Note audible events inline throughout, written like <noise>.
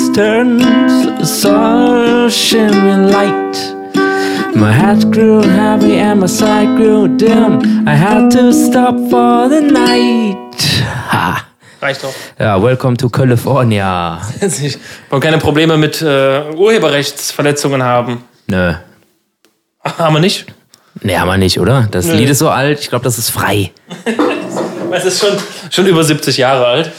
distance, saw shimmering light. My head grew heavy and my sight grew dim. I had to stop for the night. Ha. Reicht doch. Ja, welcome to California. Ich wollte keine Probleme mit äh, Urheberrechtsverletzungen haben. Nö. Haben wir nicht? Nee, haben wir nicht, oder? Das Nö. Lied ist so alt, ich glaube, das ist frei. <laughs> Es ist schon, schon über 70 Jahre alt.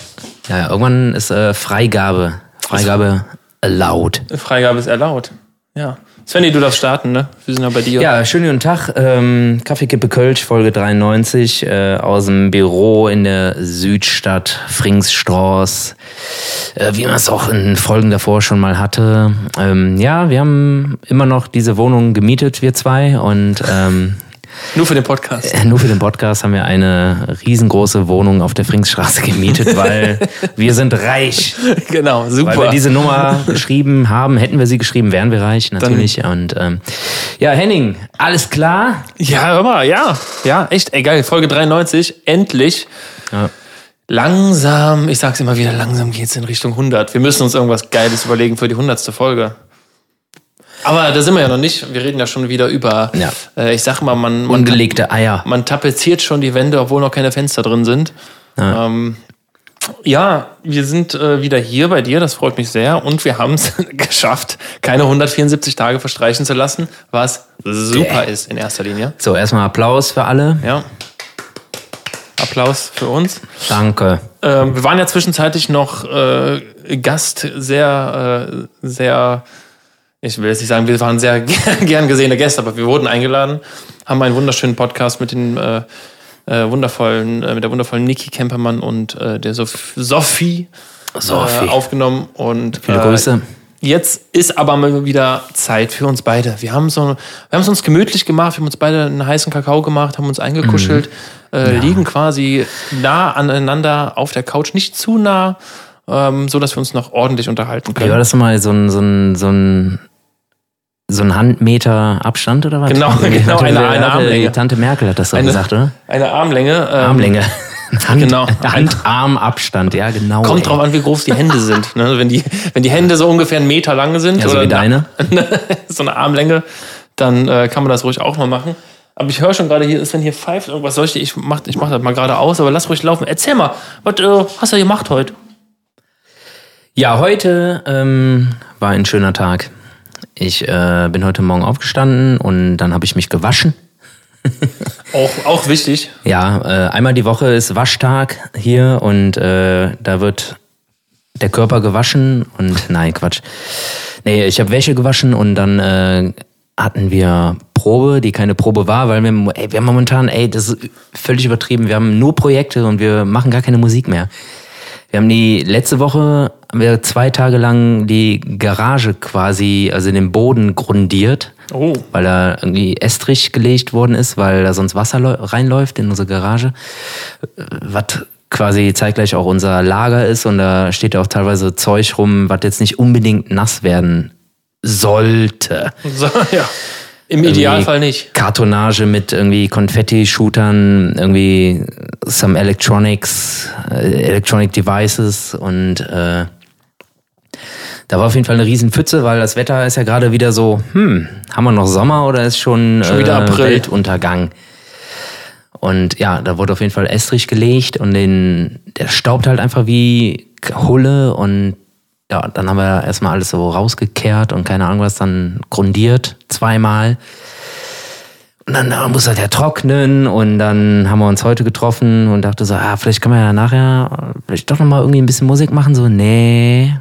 Ja, irgendwann ist äh, Freigabe. Freigabe allowed. Freigabe ist erlaubt. Ja. Svenny, du darfst starten, ne? Wir sind ja bei dir. Ja, schönen guten Tag. Ähm, Kaffeekippe Kölsch, Folge 93, äh, aus dem Büro in der Südstadt Fringsstraß, äh, wie man es auch in Folgen davor schon mal hatte. Ähm, ja, wir haben immer noch diese Wohnung gemietet, wir zwei, und ähm, Nur für den Podcast. nur für den Podcast haben wir eine riesengroße Wohnung auf der Fringsstraße <laughs> gemietet, weil wir sind reich. genau, Weil super. wir diese Nummer geschrieben haben, hätten wir sie geschrieben, wären wir reich, natürlich. Und ähm, ja, Henning, alles klar? ja, hör mal, ja. Ja, echt, ey, geil. Folge 93, endlich. Ja. Langsam, ich sag's immer wieder, langsam geht's in Richtung 100. Wir müssen uns irgendwas Geiles überlegen für die 100. Folge. Aber da sind wir ja noch nicht. Wir reden ja schon wieder über, Ja. äh, ich sag mal, man, man, Ungelegte Eier. man tapeziert schon die Wände, obwohl noch keine Fenster drin sind. Ja. Ähm, ja, wir sind äh, wieder hier bei dir, das freut mich sehr. Und wir haben es <laughs> geschafft, keine 174 Tage verstreichen zu lassen, was super ist in erster Linie. So, erstmal Applaus für alle. Ja. Applaus für uns. Danke. Ähm, wir waren ja zwischenzeitlich noch äh, Gast, sehr, äh, sehr, ich will jetzt nicht sagen, wir waren sehr <laughs> gern, gesehene Gäste, aber wir wurden eingeladen, haben einen wunderschönen Podcast mit den äh, äh, wundervollen, äh, mit der wundervollen Niki Kempermann und äh, der Sof Sophie, Sophie. Äh, aufgenommen und Viele äh, Grüße. Jetzt ist aber mal wieder Zeit für uns beide. Wir haben so, wir haben es uns gemütlich gemacht, wir haben uns beide einen heißen Kakao gemacht, haben uns eingekuschelt, äh, liegen quasi nah aneinander auf der Couch, nicht zu nah, ähm, so dass wir uns noch ordentlich unterhalten können. war das nochmal? So ein, so ein, so ein, so ein Handmeter Abstand oder was? Genau, <laughs> genau, Hatte- eine- eine hatte- Armlänge. Tante Merkel hat das so Eine- gesagt, oder? Eine Armlänge. Ähm, Armlänge. <laughs> Hand, Genau. Hand-Arm-Abstand, ja, genau. Kommt ey. drauf an, wie groß die Hände sind. Ne? Wenn, die, wenn die Hände so ungefähr einen Meter lang sind Ja, so oder wie deine. <laughs> so eine Armlänge, dann äh, kann man das ruhig auch mal machen. Aber ich höre schon gerade hier, ist wenn hier pfeift irgendwas soll ich, ich mach, ich mach das mal gerade aus, aber lass ruhig laufen. Erzähl mal, was äh, hast du gemacht heute? Ja, heute ähm, war ein schöner Tag. Ich äh, bin heute Morgen aufgestanden und dann habe ich mich gewaschen. <laughs> Auch, auch wichtig. Ja, äh, einmal die Woche ist Waschtag hier und äh, da wird der Körper gewaschen und <laughs> nein, Quatsch. Nee, ich habe Wäsche gewaschen und dann äh, hatten wir Probe, die keine Probe war, weil wir, ey, wir haben momentan, ey, das ist völlig übertrieben. Wir haben nur Projekte und wir machen gar keine Musik mehr. Wir haben die letzte Woche, haben wir zwei Tage lang die Garage quasi, also den Boden grundiert Oh. weil da irgendwie Estrich gelegt worden ist, weil da sonst Wasser läu- reinläuft in unsere Garage. Was quasi zeitgleich auch unser Lager ist und da steht ja auch teilweise Zeug rum, was jetzt nicht unbedingt nass werden sollte. So, ja. Im Idealfall nicht. Kartonage mit irgendwie Konfetti-Shootern, irgendwie some Electronics, äh, Electronic Devices und äh, da war auf jeden Fall eine riesen Pfütze, weil das Wetter ist ja gerade wieder so, hm, haben wir noch Sommer oder ist schon, Schon wieder äh, April. Weltuntergang? Und ja, da wurde auf jeden Fall Estrich gelegt und den, der staubt halt einfach wie Hulle und ja, dann haben wir erstmal alles so rausgekehrt und keine Ahnung was, dann grundiert zweimal. Und dann äh, muss das ja trocknen und dann haben wir uns heute getroffen und dachte so, ah, vielleicht können wir ja nachher vielleicht doch nochmal irgendwie ein bisschen Musik machen. So, nee,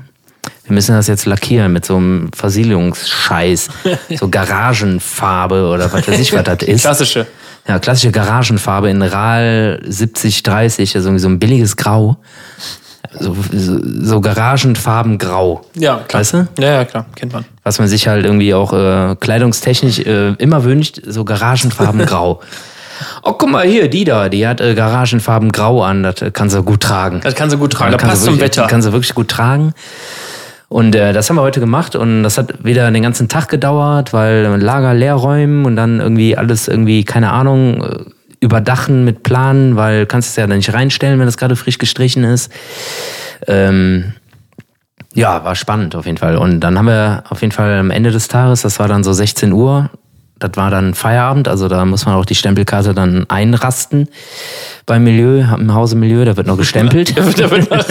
wir müssen das jetzt lackieren mit so einem Versiegelungsscheiß, <laughs> so Garagenfarbe oder was weiß ich, was das ist. Klassische. Ja, klassische Garagenfarbe in RAL 7030, also irgendwie so ein billiges Grau. So, so, Garagenfarben grau. Ja, klar. Weißt du? Ja, ja, klar, kennt man. Was man sich halt irgendwie auch äh, kleidungstechnisch äh, immer wünscht, so Garagenfarben <laughs> grau. Oh, guck mal hier, die da, die hat äh, Garagenfarben grau an, das äh, kann sie gut tragen. Das kann sie gut tragen, Das das kann passt sie zum wirklich, Wetter. Kann sie wirklich gut tragen. Und äh, das haben wir heute gemacht und das hat wieder den ganzen Tag gedauert, weil Lager leer räumen und dann irgendwie alles irgendwie, keine Ahnung, äh, überdachen mit Planen, weil kannst es ja dann nicht reinstellen, wenn das gerade frisch gestrichen ist. Ähm, ja, war spannend auf jeden Fall. Und dann haben wir auf jeden Fall am Ende des Tages, das war dann so 16 Uhr, das war dann Feierabend, also da muss man auch die Stempelkarte dann einrasten beim Milieu, im Hause Milieu, da wird noch gestempelt. <laughs> da, wird noch,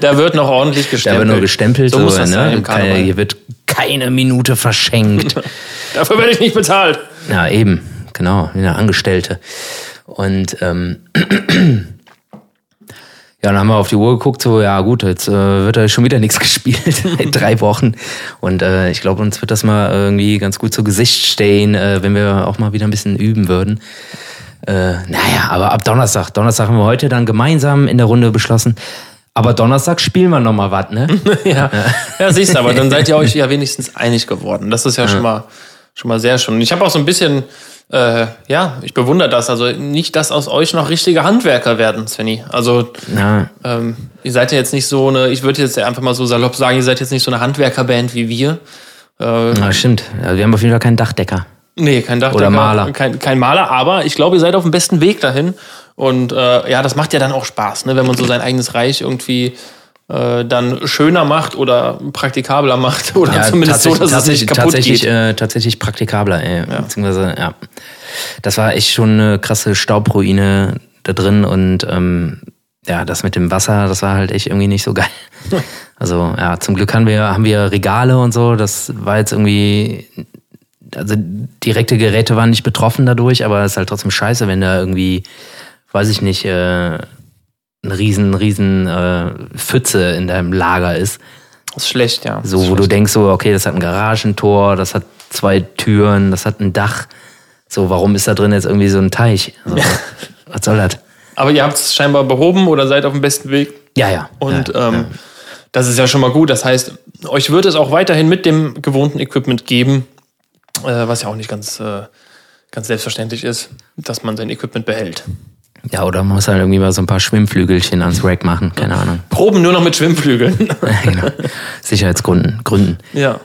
da wird noch ordentlich Da gestempelt. wird nur gestempelt, So so, muss das sein ne? im Keine, hier wird keine Minute verschenkt. <laughs> Dafür werde ich nicht bezahlt. ja, eben, genau, wie eine Angestellte. Und ähm, <clears throat> ja, dann haben wir auf die Uhr geguckt, so, ja gut, jetzt äh, wird da schon wieder nichts <laughs> gespielt, seit drei Wochen. Und äh, ich glaube, uns wird das mal irgendwie ganz gut zu Gesicht stehen, äh, wenn wir auch mal wieder ein bisschen üben würden. Äh, naja, aber ab Donnerstag, Donnerstag haben wir heute dann gemeinsam in der Runde beschlossen, aber Donnerstag spielen wir noch mal was, ne? <laughs> Ja, ja siehst du, aber dann seid ihr euch ja wenigstens einig geworden. Das ist ja, schon mal schon mal sehr schön. Und Ich habe auch so ein bisschen, äh, ja, ich bewundere das. Also nicht, dass aus euch noch richtige Handwerker werden, Svenny. Also ähm, ihr seid ja jetzt nicht so eine, ich würde jetzt einfach mal so salopp sagen, ihr seid jetzt nicht so eine Handwerkerband wie wir. Äh, ja stimmt. Ja, wir haben auf jeden Fall keinen Dachdecker. Nee, kein Dachdecker. Oder Maler. Kein, kein Maler, aber ich glaube, ihr seid auf dem besten Weg dahin. Und äh, ja, das macht ja dann auch Spaß, ne? wenn man so sein eigenes Reich irgendwie äh, dann schöner macht oder praktikabler macht <laughs> oder Ja, zumindest so, dass es tatsächlich, nicht kaputt tatsächlich, geht. Äh, tatsächlich praktikabler, ey. Beziehungsweise, ja. Das war echt schon eine krasse Staubruine da drin und ähm, ja, das mit dem Wasser, das war halt echt irgendwie nicht so geil. <laughs> Also ja, zum Glück haben wir, haben wir Regale und so, das war jetzt irgendwie, also direkte Geräte waren nicht betroffen dadurch, aber es ist halt trotzdem scheiße, wenn da irgendwie, weiß ich nicht, äh, eine riesen, riesen äh, Pfütze in deinem Lager ist. Das ist schlecht, ja. So, wo du denkst, so, okay, das hat ein Garagentor, das hat zwei Türen, das hat ein Dach. So, warum ist da drin jetzt irgendwie so ein Teich? Also, <laughs> was soll das? Aber ihr habt es scheinbar behoben oder seid auf dem besten Weg. Ja, ja. Und ja, ähm, das ist ja schon mal gut. Das heißt, euch wird es auch weiterhin mit dem gewohnten Equipment geben, äh, was ja auch nicht ganz, äh, ganz selbstverständlich ist, dass man sein Equipment behält. Ja, oder man muss halt irgendwie mal so ein paar Schwimmflügelchen ans Rack machen, keine Ahnung. Proben nur noch mit Schwimmflügeln. <laughs> genau. Sicherheitsgründen. Gründen. ja.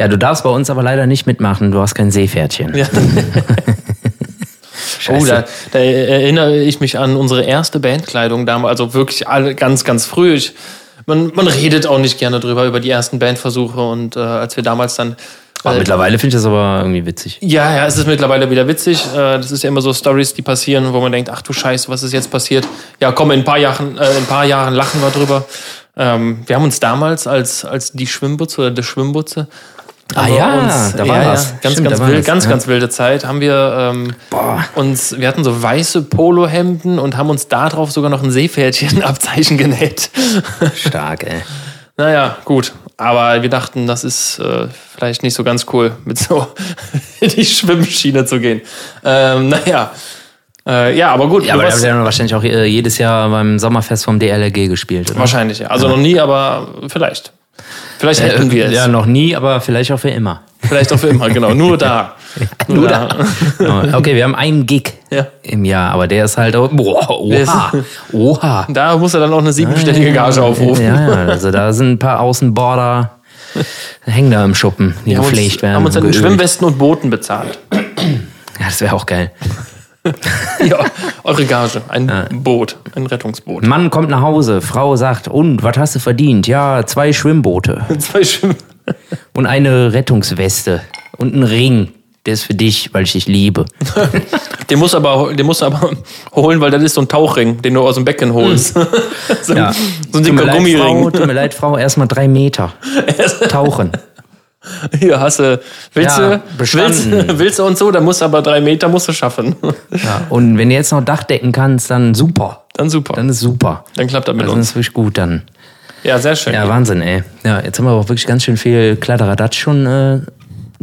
Ja, du darfst bei uns aber leider nicht mitmachen, du hast kein Seepferdchen. ja. <laughs> Oh, da, da erinnere ich mich an unsere erste Bandkleidung damals, also wirklich alle ganz, ganz früh. Ich, man, man redet auch nicht gerne drüber, über die ersten Bandversuche und äh, als wir damals dann. Aber äh, mittlerweile finde ich das aber irgendwie witzig. ja, ja, es ist mittlerweile wieder witzig. Äh, Das ist ja immer so Stories, die passieren, wo man denkt, ach du Scheiße, was ist jetzt passiert? Ja, komm, in ein paar Jahren, äh, in ein paar Jahren lachen wir drüber. Ähm, wir haben uns damals als, als die Schwimmbutze oder der Schwimmbutze Ah ja, da war ja, was. Ganz, Stimmt, ganz wild, ganz, ja. ganz wilde Zeit. Haben wir ähm, uns, wir hatten so weiße Polohemden und haben uns darauf sogar noch ein Seepferdchen-Abzeichen <laughs> genäht. Stark, ey. naja, gut. Aber wir dachten, das ist äh, vielleicht nicht so ganz cool, mit so <laughs> in die Schwimmschiene zu gehen. Ähm, naja. Äh, ja, aber gut. Ja, aber da haben wir wahrscheinlich auch äh, jedes Jahr beim Sommerfest vom DLRG gespielt, oder? wahrscheinlich, ja. Also noch nie, aber vielleicht. Vielleicht hätten wir es. Äh, Ja, noch nie, aber vielleicht auch für immer. Vielleicht auch für immer, genau. Nur da. <laughs> <laughs> Nur da. Genau. <laughs> Okay, wir haben einen Gig Ja. im Jahr, aber der ist halt. auch- Boah, oha. Oha. <laughs> Da muss er dann auch eine siebenstellige Gage aufrufen. Ja, ja, also da sind ein paar Außenborder, hängen da im Schuppen, die haben gepflegt uns, werden. haben uns dann in. Schwimmwesten und Booten bezahlt. Ja, das wäre auch geil. Ja, eure Gage. Ein Boot, ein Rettungsboot. Mann kommt nach Hause, Frau sagt, und, was hast du verdient? Ja, zwei Schwimmboote Zwei Schwimm und eine Rettungsweste und ein Ring. Der ist für dich, weil ich dich liebe. <laughs> Den musst du aber, den musst du aber holen, weil das ist so ein Tauchring, den du aus dem Becken holst. <laughs> so, ein- Ja. so ein dicker leid, Frau, Gummiring. tut mir leid, Frau, erstmal drei Meter. <laughs> Tauchen. Hier hast du, willst Ja, du, willst, willst du und so, dann musst du aber drei Meter musst du schaffen. Ja, und wenn du jetzt noch Dach decken kannst, dann super. Dann super. Dann ist super. Dann klappt das mit Dann uns. ist wirklich gut dann. Ja, sehr schön. Ja, Wahnsinn, ey. Ja, jetzt haben wir auch wirklich ganz schön viel Kladderadatsch schon äh,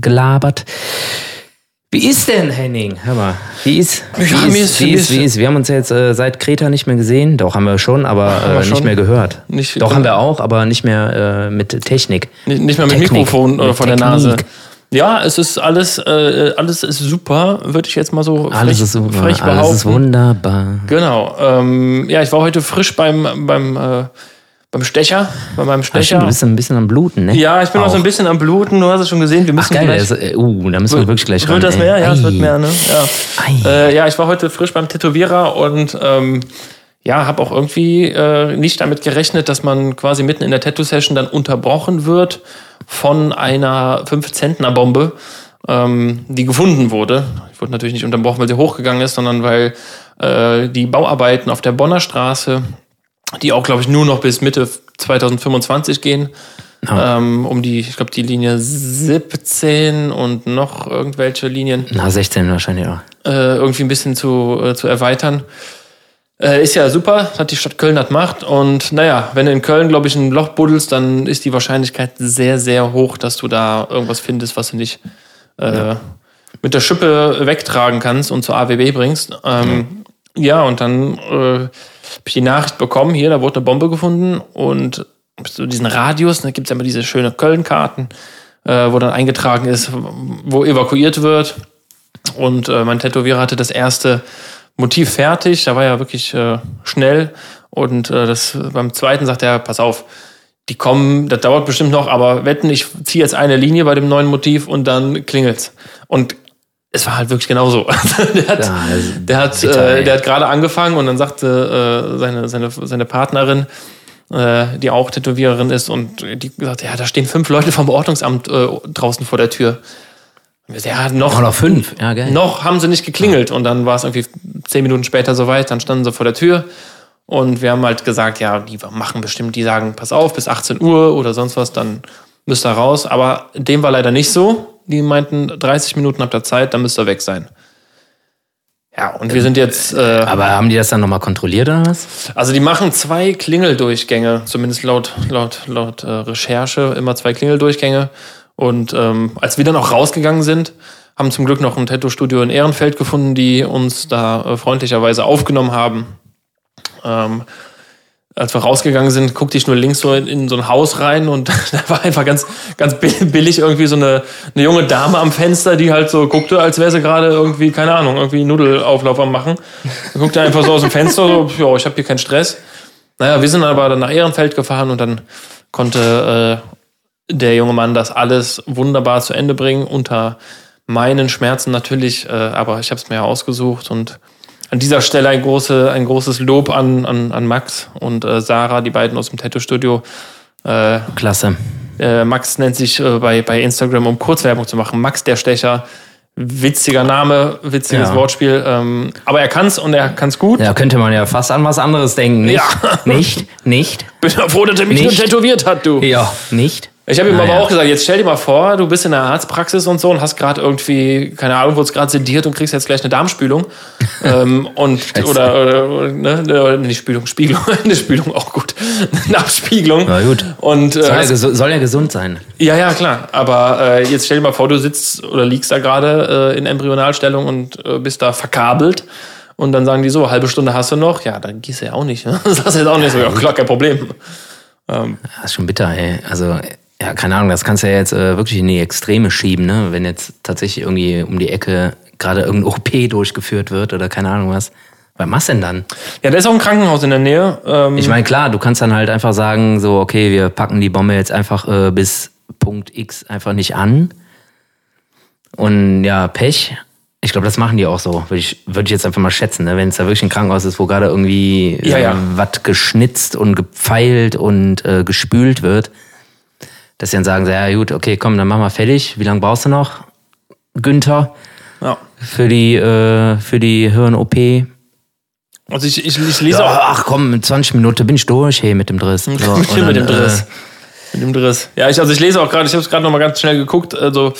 gelabert. Wie ist denn, Henning? Hör mal, wie ist, wie, Ja, ist, mir ist- wie, ist, wie ist, wir haben uns ja jetzt äh, seit Kreta nicht mehr gesehen. Doch, haben wir schon, aber wir äh, nicht schon. mehr gehört. Nicht- Doch, haben wir auch, aber nicht mehr äh, mit Technik. Nicht, nicht mehr mit Technik. Mikrofon oder Mit vor der. Nase. Ja, es ist alles, äh, alles ist super, würde ich jetzt mal so Alles frech, ist super, frech alles behaupten. ist wunderbar. Genau. Ähm, ja, ich war heute frisch beim, beim, äh, beim Stecher, bei meinem Stecher. stimmt, du bist ein bisschen am Bluten, ne? ja, ich bin noch so ein Auch. bisschen am Bluten, du hast es schon gesehen. Wir Ach müssen geil, gleich, das, äh, uh, da müssen wir wirklich gleich ran. Wird das mehr? Ja, es wird Ei. mehr, ne? Ja. Ei. Äh, ja, ich war heute frisch beim Tätowierer und ähm, ja, habe auch irgendwie äh, nicht damit gerechnet, dass man quasi mitten in der Tattoo-Session dann unterbrochen wird von einer 5-Zentner-Bombe, ähm, die gefunden wurde. Ich wurde natürlich nicht unterbrochen, weil sie hochgegangen ist, sondern weil äh, die Bauarbeiten auf der Bonner Straße, die auch, glaube ich, nur noch bis Mitte 2025 gehen, ähm, um die, ich glaube, die Linie 17 und noch irgendwelche Linien Na, 16 wahrscheinlich auch. äh, irgendwie ein bisschen zu, äh, zu erweitern. Äh, ist ja super, hat die Stadt Köln das macht. Und naja, wenn du in Köln, glaube ich, ein Loch buddelst, dann ist die Wahrscheinlichkeit sehr, sehr hoch, dass du da irgendwas findest, was du nicht äh, mit der Schippe wegtragen kannst und zur AWB bringst. Ähm, ja. und dann äh, ich die Nachricht bekommen, hier, da wurde eine Bombe gefunden und so diesen Radius, da gibt es ja immer diese schöne Köln-Karten, äh, wo dann eingetragen ist, wo evakuiert wird. Und äh, mein Tätowierer hatte das erste Motiv fertig. Da war ja wirklich äh, schnell. Und äh, das beim zweiten sagt er, pass auf, die kommen, das dauert bestimmt noch, aber wetten, ich ziehe jetzt eine Linie bei dem neuen Motiv und dann klingelt's. Und es war halt wirklich genauso. <laughs> der hat, Ja, also der hat, bitter, äh, der hat gerade angefangen und dann sagte äh, seine, seine, seine Partnerin, äh, die auch Tätowiererin ist, und die gesagt, ja, da stehen fünf Leute vom Ordnungsamt äh, draußen vor der Tür. Ja, noch, noch fünf, ja geil. noch haben sie nicht geklingelt und dann war es irgendwie zehn Minuten später soweit, dann standen sie vor der Tür und wir haben halt gesagt, ja, die machen bestimmt, die sagen, pass auf, bis 18 Uhr oder sonst was, dann müsst ihr raus. Aber dem war leider nicht so. Die meinten, 30 Minuten habt ihr Zeit, dann müsst ihr weg sein. Ja, und wir sind jetzt, äh, Aber haben die das dann nochmal kontrolliert oder was? also die machen zwei Klingeldurchgänge, zumindest laut, laut, laut äh, Recherche, immer zwei Klingeldurchgänge. Und ähm, als wir dann auch rausgegangen sind, haben zum Glück noch ein Tattoo-Studio in Ehrenfeld gefunden, die uns da äh, freundlicherweise aufgenommen haben. Ähm, als wir rausgegangen sind, guckte ich nur links so in, in so ein Haus rein und <laughs> da war einfach ganz, ganz bill- billig irgendwie so eine, eine junge Dame am Fenster, die halt so guckte, als wäre sie gerade irgendwie, keine Ahnung, irgendwie Nudelauflauf am machen. Dann guckte einfach so aus dem Fenster, so, ja, ich habe hier keinen Stress. Naja, wir sind aber dann nach Ehrenfeld gefahren und dann konnte äh, der junge Mann das alles wunderbar zu Ende bringen, unter meinen Schmerzen natürlich, äh, aber ich habe es mir ja ausgesucht und an dieser Stelle ein, große, ein großes Lob an, an, an Max und äh, Sarah, die beiden aus dem Tattoo-Studio. Äh, Klasse. äh, Max nennt sich äh, bei, bei Instagram, um Kurzwerbung zu machen, Max der Stecher. Witziger Name, witziges Ja. Wortspiel. Ähm, aber er kann's und er kann's gut. Ja, könnte man ja fast an was anderes denken. Nicht? Ja. Nicht? Nicht? <laughs> Bin froh, dass er mich Nicht. nur tätowiert hat, du. Ja, nicht? Ich habe ihm aber Naja. auch gesagt, jetzt stell dir mal vor, du bist in der Arztpraxis und so und hast gerade irgendwie, keine Ahnung, wurdest gerade sediert und kriegst jetzt gleich eine Darmspülung. <laughs> ähm, und, oder, oder, oder, ne, oder, nicht Spülung, Spiegelung, <laughs> eine Spülung auch gut. <laughs> eine Abspiegelung. Na gut. Und, äh, Soll gesu- soll ja gesund sein. ja, ja, klar. Aber äh, jetzt stell dir mal vor, du sitzt oder liegst da gerade äh, in Embryonalstellung und äh, bist da verkabelt. Und dann sagen die so, halbe Stunde hast du noch. Ja, dann gehst du ja auch nicht. Ne? Das hast du jetzt auch nicht so. Ja, klar, kein Problem. Das ist schon bitter, ey. Also, ja, keine Ahnung, das kannst du ja jetzt äh, wirklich in die Extreme schieben, ne? Wenn jetzt tatsächlich irgendwie um die Ecke gerade irgendein OP durchgeführt wird oder keine Ahnung was. Was machst du denn dann? Ja, da ist auch ein Krankenhaus in der Nähe. Ähm, Ich meine, klar, du kannst dann halt einfach sagen, so, okay, wir packen die Bombe jetzt einfach äh, bis Punkt X einfach nicht an. Und ja, Pech. Ich glaube, das machen die auch so. Würde ich, würde ich jetzt einfach mal schätzen, ne? wenn es da wirklich ein Krankenhaus ist, wo gerade irgendwie Ja, ja. was geschnitzt und gepfeilt und äh, gespült wird, dass sie dann sagen, so, ja gut, okay, komm, dann machen wir fertig. Wie lange brauchst du noch, Günther, ja. für die, äh, für die Hirn-OP? Also ich, ich, ich lese auch Ja, ach komm, in 20 Minuten bin ich durch, hey, mit dem Driss. So, <laughs> und mit dann, dem Driss. äh, Mit dem Driss. Ja, ich, also ich lese auch gerade, ich habe es gerade noch mal ganz schnell geguckt. Also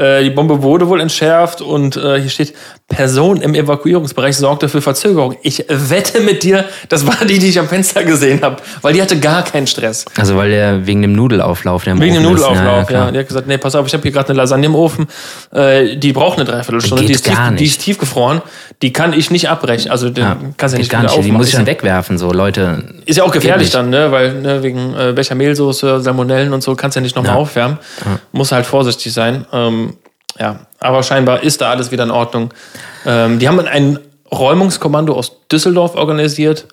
äh, die Bombe wurde wohl entschärft und äh, hier steht, Person im Evakuierungsbereich sorgte für Verzögerung. Ich wette mit dir, das war die, die ich am Fenster gesehen habe, weil die hatte gar keinen Stress. Also weil der wegen dem Nudelauflauf, der im Wegen dem Ofen ist, Nudelauflauf, ja. klar. Die hat gesagt, nee, pass auf, ich habe hier gerade eine Lasagne im Ofen. Äh, die braucht eine Dreiviertelstunde. Die ist, tief, die ist tiefgefroren. Die kann ich nicht abbrechen. Also den Ja, kannst ja nicht gar nicht. Die muss ich aufmachen. dann wegwerfen, so Leute. Ist ja auch gefährlich dann, ne? Weil ne, wegen äh, Bechermehlsoße, Salmonellen und so kannst du ja nicht nochmal Ja. aufwärmen. Muss halt vorsichtig sein. Ähm, Ja, aber scheinbar ist da alles wieder in Ordnung. Ähm, die haben ein Räumungskommando aus Düsseldorf organisiert.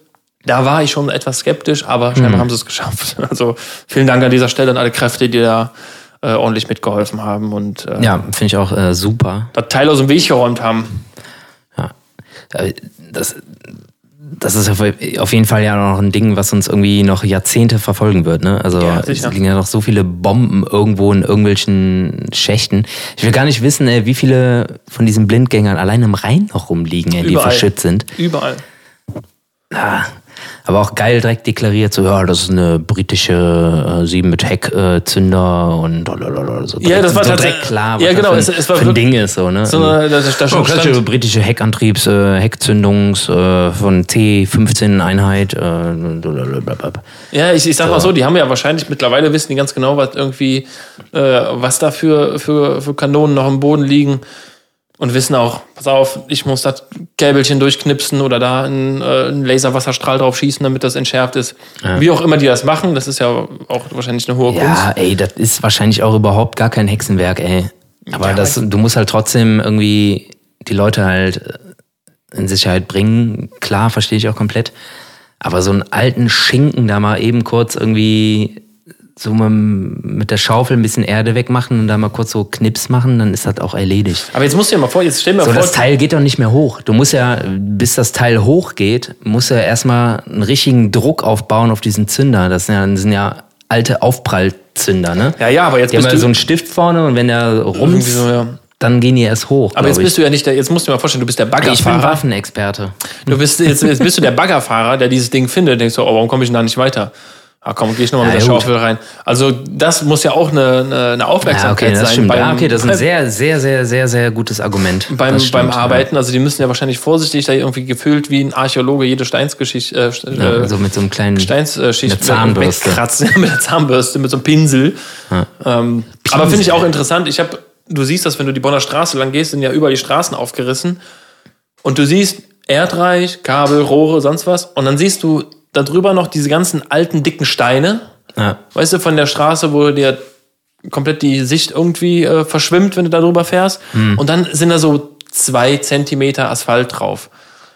Da war ich schon etwas skeptisch, aber scheinbar haben sie es geschafft. <laughs> Also vielen Dank an dieser Stelle an alle Kräfte, die da äh, ordentlich mitgeholfen haben und äh, Ja, finde ich auch äh, super. das Teil aus dem Weg geräumt haben. Ja. Äh, Das, das ist auf jeden Fall ja noch ein Ding, was uns irgendwie noch Jahrzehnte verfolgen wird. Ne? Also Ja, es liegen ja noch so viele Bomben irgendwo in irgendwelchen Schächten. Ich will gar nicht wissen, ey, wie viele von diesen Blindgängern allein im Rhein noch rumliegen, ey, die Überall. verschüttet sind. Überall. Ah, aber auch geil direkt deklariert, so ja, das ist eine britische äh, 7 mit Heckzünder und lalalala, so Ja, das war so direkt klar, was Ja, genau, das es- für, es war für ein Ding ist. So, ne? So eine, da, da Oh, schon klassische stand, britische Heckantriebs, äh, Heckzündungs äh, von T15-Einheit. Äh, blablabla. ja, ich, ich sag mal so, die haben ja wahrscheinlich mittlerweile wissen die ganz genau, was irgendwie, äh, was da für, für, für Kanonen noch im Boden liegen und wissen auch, pass auf, ich muss das Käbelchen durchknipsen oder da einen, äh, einen Laserwasserstrahl drauf schießen, damit das entschärft ist. Wie auch immer die das machen, das ist ja auch wahrscheinlich eine hohe Kunst. ja, ey, das ist wahrscheinlich auch überhaupt gar kein Hexenwerk, ey. Aber Ja, das, du musst halt trotzdem irgendwie die Leute halt äh, in Sicherheit bringen. Klar, verstehe ich auch komplett. Aber so einen alten Schinken da mal eben kurz irgendwie so mit der Schaufel ein bisschen Erde wegmachen und da mal kurz so Knips machen, dann ist das auch erledigt. Aber jetzt musst du dir mal vor, jetzt stell mal So, vor, das Teil geht doch nicht mehr hoch. Du musst ja, bis das Teil hochgeht, musst du ja erstmal einen richtigen Druck aufbauen auf diesen Zünder. Das sind ja, das sind ja alte Aufprallzünder, ne? ja, ja, aber jetzt Die haben bist ja du so einen Stift vorne und wenn der so, ja. dann gehen die erst hoch. Aber jetzt bist du ja nicht der, jetzt musst du dir mal vorstellen, du bist der ich bin Baggerfahrer. Waffenexperte. Du bist jetzt, jetzt bist du der Baggerfahrer, der dieses Ding findet, denkst du, oh, warum komme ich denn da nicht weiter? Ah, komm, geh ich nochmal Ja, mit der gut. Schaufel rein. Also, das muss ja auch eine, eine, eine Ja, Aufmerksamkeit okay, das sein beim, ja, okay, das ist ein sehr, sehr, sehr, sehr, sehr gutes Argument. beim, stimmt, beim Arbeiten. Also, die müssen ja wahrscheinlich vorsichtig da irgendwie gefühlt wie ein Archäologe jede Steinsgeschichte, äh, Ja. Ja, äh, so mit so einem kleinen Steinsschicht Mit Zahnbürste. wegkratzen, <laughs> mit der Zahnbürste, mit so einem Pinsel. Ähm, aber finde ich auch interessant. Ich habe, du siehst das, wenn du die Bonner Straße lang gehst, sind ja überall die Straßen aufgerissen. Und du siehst Erdreich, Kabel, Rohre, sonst was. Und dann siehst du darüber noch diese ganzen alten, dicken Steine. Ja. Weißt du, von der Straße, wo dir komplett die Sicht irgendwie äh, verschwimmt, wenn du da drüber fährst. Und dann sind da so zwei Zentimeter Asphalt drauf.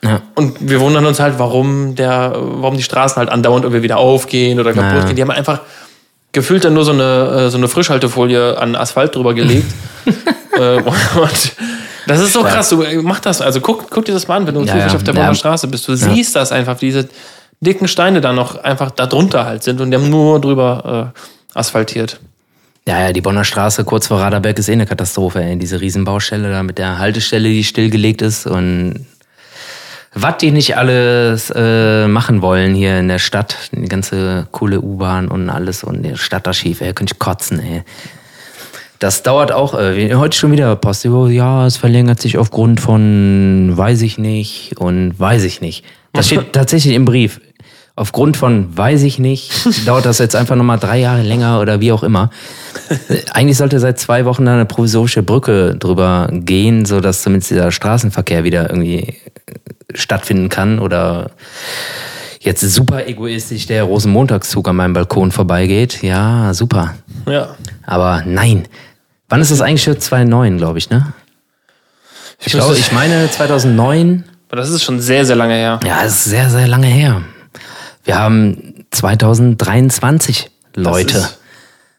Ja. Und wir wundern uns halt, warum der, warum die Straßen halt andauernd irgendwie wieder aufgehen oder kaputt Ja. gehen. Die haben einfach gefühlt dann nur so eine, äh, so eine Frischhaltefolie an Asphalt drüber gelegt. <laughs> äh, und das ist so krass. Du äh, mach das. Also guck, guck dir das mal an, wenn du Ja, zufällig ja. auf der Ja. Straße bist. Du siehst das einfach, diese dicken Steine da noch einfach da drunter halt sind und die haben nur drüber äh, asphaltiert. Ja, ja, die Bonner Straße kurz vor Raderberg ist eh eine Katastrophe, ey. Diese Riesenbaustelle da mit der Haltestelle, die stillgelegt ist und was die nicht alles äh, machen wollen hier in der Stadt. Die ganze coole U-Bahn und alles und der Stadtarchiv, ey, könnte ich kotzen, ey. Das dauert auch, äh, heute schon wieder Post, oh, ja, es verlängert sich aufgrund von weiß ich nicht und weiß ich nicht. Das <laughs> steht tatsächlich im Brief. Aufgrund von weiß ich nicht, <laughs> dauert das jetzt einfach nochmal drei Jahre länger oder wie auch immer. Äh, Eigentlich sollte seit zwei Wochen da eine provisorische Brücke drüber gehen, so dass zumindest dieser Straßenverkehr wieder irgendwie äh, stattfinden kann oder jetzt super egoistisch der Rosenmontagszug an meinem Balkon vorbeigeht. Ja, super. Ja. Aber nein. Wann ist das eigentlich schon 2009, glaube ich, ne? Ich glaube, müsste- ich meine 2009. Aber das ist schon sehr, sehr lange her. Ja, das ist sehr, sehr lange her. Wir haben 2023, Leute.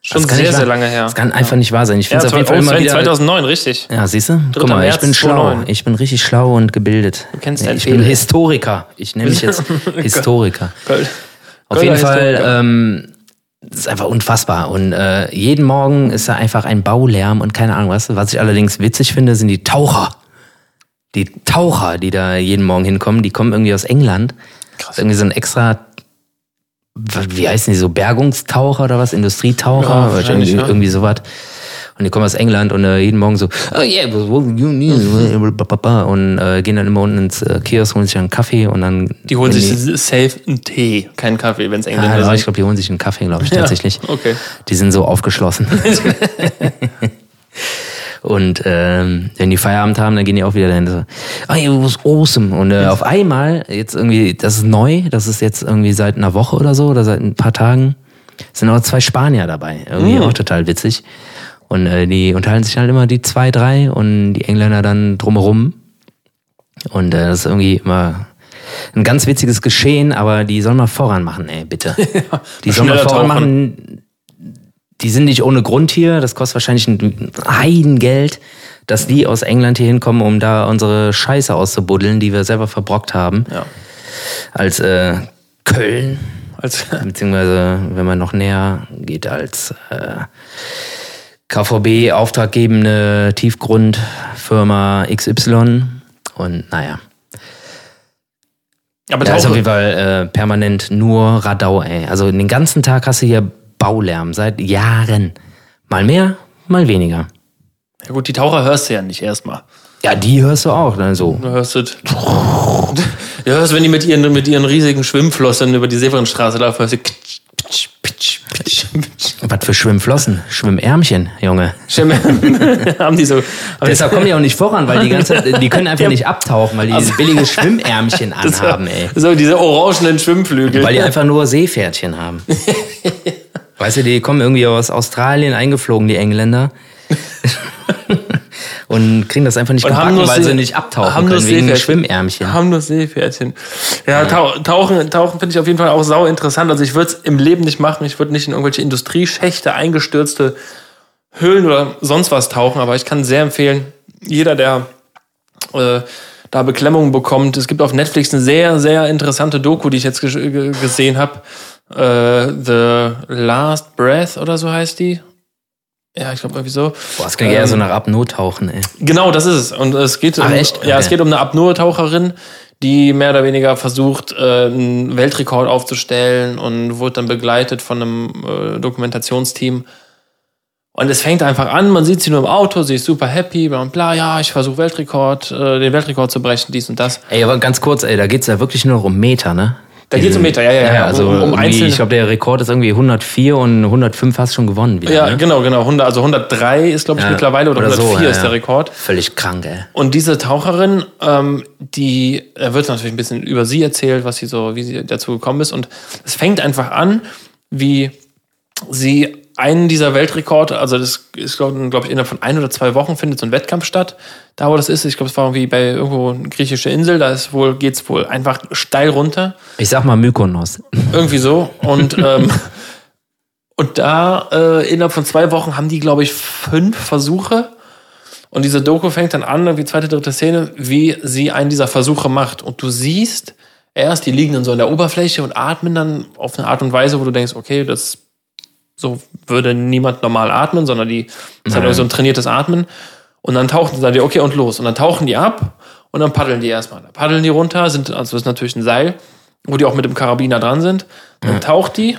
Schon sehr, sehr lange her. Das kann einfach nicht wahr sein. Ich Ja, finde es auf jeden Fall immer wieder. 2009, richtig. Ja, siehst du? Guck mal, März ich bin schlau. 2009. Ich bin richtig schlau und gebildet. Du kennst ich bin Fehler. Historiker. Ich nenne mich jetzt <laughs> Historiker. Gold. Auf Golder jeden Fall, ähm, das ist einfach unfassbar. Und äh, jeden Morgen ist da einfach ein Baulärm und keine Ahnung was. Was ich allerdings witzig finde, sind die Taucher. Die Taucher, die da jeden Morgen hinkommen, die kommen irgendwie aus England. Krass. Irgendwie so ein extra, wie heißen die so, Bergungstaucher oder was? Industrietaucher? Ja, irgendwie, ja. irgendwie sowas. Und die kommen aus England und äh, jeden Morgen so, oh yeah, you need, und äh, gehen dann immer unten ins äh, Kiosk, holen sich einen Kaffee und dann. Die holen sich safe einen Tee, keinen Kaffee, wenn es Ah, Engländer ich sind. glaube, die holen sich einen Kaffee, glaube ich, Ja, tatsächlich. okay. Die sind so aufgeschlossen. <laughs> <laughs> und ähm, wenn die Feierabend haben, dann gehen die auch wieder dahin. So, oh, it was awesome. Und äh, auf einmal, jetzt irgendwie, das ist neu, das ist jetzt irgendwie seit einer Woche oder so oder seit ein paar Tagen, sind auch zwei Spanier dabei. Irgendwie Mhm. auch total witzig. Und äh, die unterhalten sich halt immer die zwei, drei und die Engländer dann drumherum. Und äh, das ist irgendwie immer ein ganz witziges Geschehen, aber die sollen mal voran machen, ey, bitte. <laughs> die sollen mal voran machen. Die sind nicht ohne Grund hier. Das kostet wahrscheinlich ein Heidengeld, dass die aus England hier hinkommen, um da unsere Scheiße auszubuddeln, die wir selber verbrockt haben. Ja. Als äh, Köln, Als, <laughs> beziehungsweise wenn man noch näher geht, als äh, KVB auftraggebende Tiefgrundfirma XY. Und naja. aber Da ist auf jeden Fall äh, permanent nur Radau, ey. Also den ganzen Tag hast du hier Baulärm seit Jahren. Mal mehr, mal weniger. ja gut, die Taucher hörst du ja nicht erstmal. Ja, die hörst du auch dann so. Du <laughs> hörst es. Du hörst, wenn die mit ihren, mit ihren riesigen Schwimmflossen über die Severinstraße laufen, hörst du kitsch, pitsch, pitsch, pitsch, pitsch. Was für Schwimmflossen, Schwimmärmchen, Junge. Schwimm- <laughs> haben die so. haben <laughs> die- Deshalb kommen die auch nicht voran, weil die ganze Zeit, die können einfach nicht abtauchen, weil die diese billige Schwimmärmchen anhaben, ey. So, diese orangenen Schwimmflügel. Weil die einfach nur Seepferdchen haben. Weißt du, die kommen irgendwie aus Australien eingeflogen, die Engländer. <laughs> Und kriegen das einfach nicht Und gebacken, weil See- sie nicht abtauchen haben nur können, wegen. Schwimmärmchen. Haben nur Seepferdchen. Ja, Tau Tauchen, Tauchen finde ich auf jeden Fall auch sau interessant. Also ich würde es im Leben nicht machen. Ich würde nicht in irgendwelche Industrieschächte, eingestürzte Höhlen oder sonst was tauchen. Aber ich kann sehr empfehlen, jeder, der äh, da Beklemmungen bekommt. Es gibt auf Netflix eine sehr, sehr interessante Doku, die ich jetzt ges- ge- gesehen habe. Äh, The Last Breath oder so heißt die. Ja, ich glaube irgendwie so. Boah, das klingt eher so nach Abnottauchen, ey. Genau, das ist es. Und es geht, Ach, um, echt? ja, es Okay. geht um eine Apnoe-Taucherin, die mehr oder weniger versucht, äh, einen Weltrekord aufzustellen und wurde dann begleitet von einem äh, Dokumentationsteam. Und es fängt einfach an, man sieht sie nur im Auto, sie ist super happy, bla bla, ja, ich versuche Weltrekord, äh, den Weltrekord zu brechen, dies und das. Ey, aber ganz kurz, ey, da geht's ja wirklich nur um Meter, ne? Da geht's um Meter, ja, ja, ja. also Um- um einzelne- ich glaube, der Rekord ist irgendwie 104 und 105 hast schon gewonnen wieder, Ja, ne? genau, genau. 100, also 103 ist, glaube ich, Ja, mittlerweile oder, oder so, 104 ja, ist ja. der Rekord. Völlig krank, ey. Und diese Taucherin, ähm, die, da wird natürlich ein bisschen über sie erzählt, was sie so, wie sie dazu gekommen ist. Und es fängt einfach an, wie sie einen dieser Weltrekorde, also das ist, glaube glaub ich, innerhalb von ein oder zwei Wochen findet so ein Wettkampf statt. Da, wo das ist, ich glaube, es war irgendwie bei irgendwo eine griechische Insel, da ist wohl, geht's wohl einfach steil runter. Ich sag mal Mykonos. Irgendwie so. Und, <laughs> ähm, und da äh, innerhalb von zwei Wochen haben die, glaube ich, fünf Versuche. Und diese Doku fängt dann an, wie zweite, dritte Szene, wie sie einen dieser Versuche macht. Und du siehst erst, die liegen dann so an der Oberfläche und atmen dann auf eine Art und Weise, wo du denkst, okay, das so würde niemand normal atmen, sondern die ist halt Nein. so ein trainiertes Atmen. Und dann tauchen sie, okay, und los. Und dann tauchen die ab und dann paddeln die erstmal. Da paddeln die runter, sind, also das ist natürlich ein Seil, wo die auch mit dem Karabiner dran sind. Dann taucht die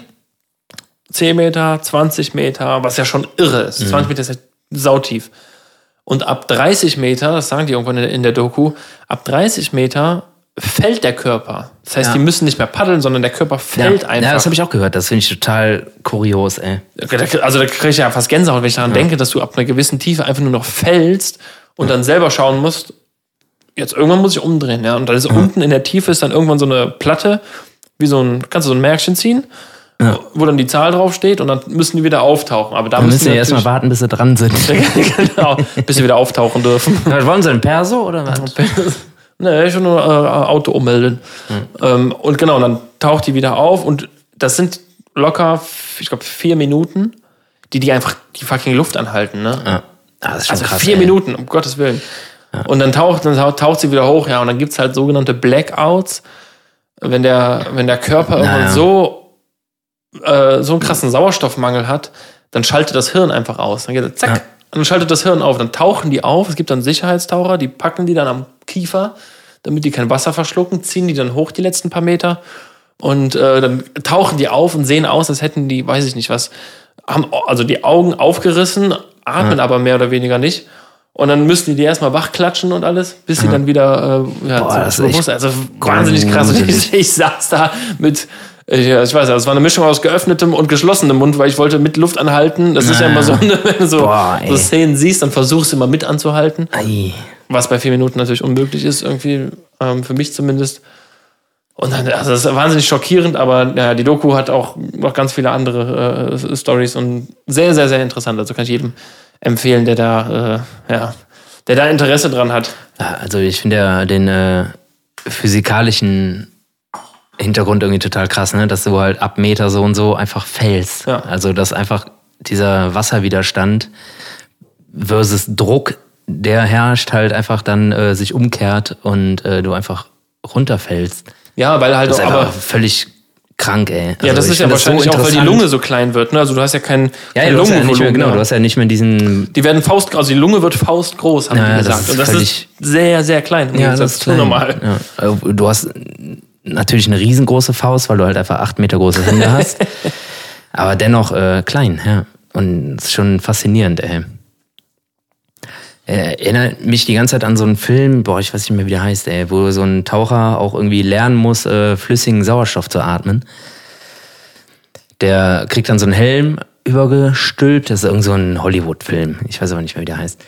10 Meter, 20 Meter, was ja schon irre ist. 20 Meter ist ja sautief. Und ab 30 Meter, das sagen die irgendwann in in der Doku, ab 30 Meter fällt der Körper. Das heißt, Ja. die müssen nicht mehr paddeln, sondern der Körper fällt ja, einfach. Ja, das habe ich auch gehört. Das finde ich total kurios, ey. Also da kriege ich ja fast Gänsehaut, wenn ich daran denke, dass du ab einer gewissen Tiefe einfach nur noch fällst und dann selber schauen musst, jetzt irgendwann muss ich umdrehen, ja. Und dann ist unten in der Tiefe ist dann irgendwann so eine Platte, wie so ein, kannst du so ein Märkchen ziehen, Ja. wo dann die Zahl draufsteht und dann müssen die wieder auftauchen. Aber da Da müssen müssen wir erstmal warten, bis sie dran sind. <laughs> genau, bis sie wieder auftauchen dürfen. <laughs> Was wollen sie denn? Perso oder was? Nee, schon nur äh, Auto ummelden. Ähm, und genau, dann taucht die wieder auf und das sind locker, ich glaube, vier Minuten, die die einfach die fucking Luft anhalten, ne? Ja. Ah, das ist schon Also krass. vier ey. Minuten, um Gottes Willen. Und dann taucht, dann taucht- sie wieder hoch, ja, und dann gibt's halt sogenannte Blackouts, wenn der, wenn der Körper irgendwann Naja. so, äh, so einen krassen Sauerstoffmangel hat, dann schaltet das Hirn einfach aus. Dann geht er zack, Ja. und dann schaltet das Hirn auf. Dann tauchen die auf. Es gibt dann Sicherheitstaucher, die packen die dann am Kiefer, damit die kein Wasser verschlucken, ziehen die dann hoch die letzten paar Meter. Und äh, dann tauchen die auf und sehen aus, als hätten die, weiß ich nicht was, haben also die Augen aufgerissen, atmen aber mehr oder weniger nicht. Und dann müssen die die erstmal wachklatschen und alles, bis sie dann wieder äh, ja, Boah, das ist Also wahnsinnig krass. Und ich, ich saß da mit, ich, ich weiß ja, es war eine Mischung aus geöffnetem und geschlossenem Mund, weil ich wollte mit Luft anhalten. Das ist ja Ja. immer so, eine, <laughs> wenn du so, Boah, so. Szenen siehst, dann versuchst du immer mit anzuhalten. Ei. Was bei vier Minuten natürlich unmöglich ist, irgendwie, ähm, für mich zumindest. Und dann, also das ist wahnsinnig schockierend, aber ja, die Doku hat auch noch ganz viele andere äh, Stories und sehr, sehr, sehr interessant. Also kann ich jedem empfehlen, der da, äh, ja, der da Interesse dran hat. Also ich finde ja den äh, physikalischen Hintergrund irgendwie total krass, ne? dass du halt ab Meter so und so einfach fällst. Ja. Also dass einfach dieser Wasserwiderstand versus Druck, der herrscht, halt einfach dann äh, sich umkehrt und äh, du einfach runterfällst. Ja, weil halt Das ist auch, aber, völlig krank, ey. ja, Also das ich ist ja find so wahrscheinlich auch, weil die. Lunge so klein wird, ne? Also du hast ja kein, Ja, kein du hast ja nicht mehr, Lungenvolumen genau, du hast ja nicht mehr diesen Die werden Faust, also die Lunge wird faustgroß, haben Ja, die das gesagt. ist Und das ist sehr, sehr klein. im Gegensatz zu klein. normal. Ja. Äh, Du hast natürlich eine riesengroße Faust, weil du halt einfach acht Meter große Hände hast. <laughs> aber dennoch äh, klein, ja. Und ist schon faszinierend, ey. Äh, Erinnert mich die ganze Zeit an so einen Film, boah, ich weiß nicht mehr, wie der heißt, ey, wo so ein Taucher auch irgendwie lernen muss, äh, flüssigen Sauerstoff zu atmen. Der kriegt dann so einen Helm übergestülpt, das ist irgend so ein Hollywood-Film, ich weiß aber nicht mehr, wie der heißt.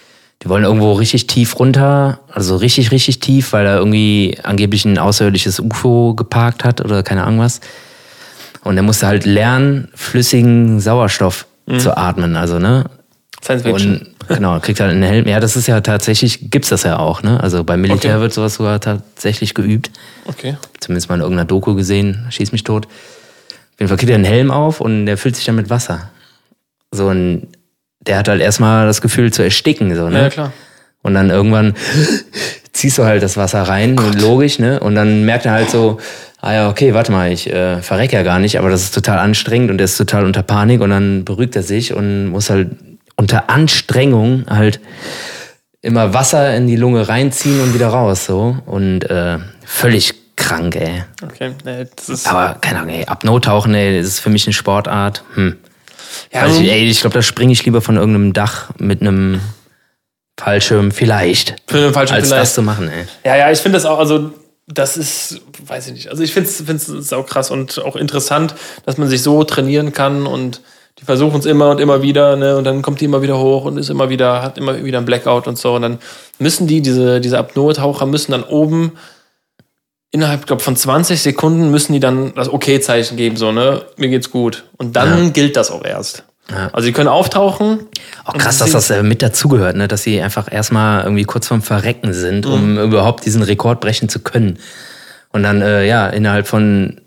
Die wollen irgendwo richtig tief runter, also richtig, richtig tief, weil da irgendwie angeblich ein außerirdisches UFO geparkt hat oder keine Ahnung was. Und er musste halt lernen, flüssigen Sauerstoff zu atmen, also, ne? Science Fiction. Und genau, kriegt halt einen Helm. Ja, das ist ja tatsächlich, gibt's das ja auch, ne? Also beim Militär Okay. wird sowas sogar tatsächlich geübt. Okay. Zumindest mal in irgendeiner Doku gesehen, schieß mich tot. Auf jeden Fall kriegt er einen Helm auf und der füllt sich dann mit Wasser. So ein, der hat halt erstmal das Gefühl zu ersticken, so, ne? Ja, klar. Und dann irgendwann ziehst du halt das Wasser rein, logisch, ne? Und dann merkt er halt so, ah ja, okay, warte mal, ich äh, verreck ja gar nicht, aber das ist total anstrengend und er ist total unter Panik und dann beruhigt er sich und muss halt unter Anstrengung halt immer Wasser in die Lunge reinziehen und wieder raus, so. Und äh, völlig krank, ey. Okay. Nee, das ist, Aber keine Ahnung, ey, Apnoe-Tauchen, ey, das ist für mich eine Sportart. Hm. ja, Also, ich- ey, ich glaube, da springe ich lieber von irgendeinem Dach mit einem Fallschirm vielleicht. für den falschen als vielleicht. das zu machen, ey. Ja, ja, ich finde das auch, also das ist, weiß ich nicht. Also ich finde es auch krass und auch interessant, dass man sich so trainieren kann und die versuchen es immer und immer wieder, ne? Und dann kommt die immer wieder hoch und ist immer wieder, hat immer wieder ein Blackout und so. Und dann müssen die, diese, diese Apnoe-Taucher müssen dann oben innerhalb, glaube von 20 Sekunden müssen die dann das Okay-Zeichen geben, so, ne? Mir geht's gut. Und dann gilt das auch erst. Ja. Also sie können auftauchen. Auch krass, dass das äh, mit dazugehört, ne? dass sie einfach erstmal irgendwie kurz vorm Verrecken sind, um überhaupt diesen Rekord brechen zu können. Und dann, äh, ja, innerhalb von,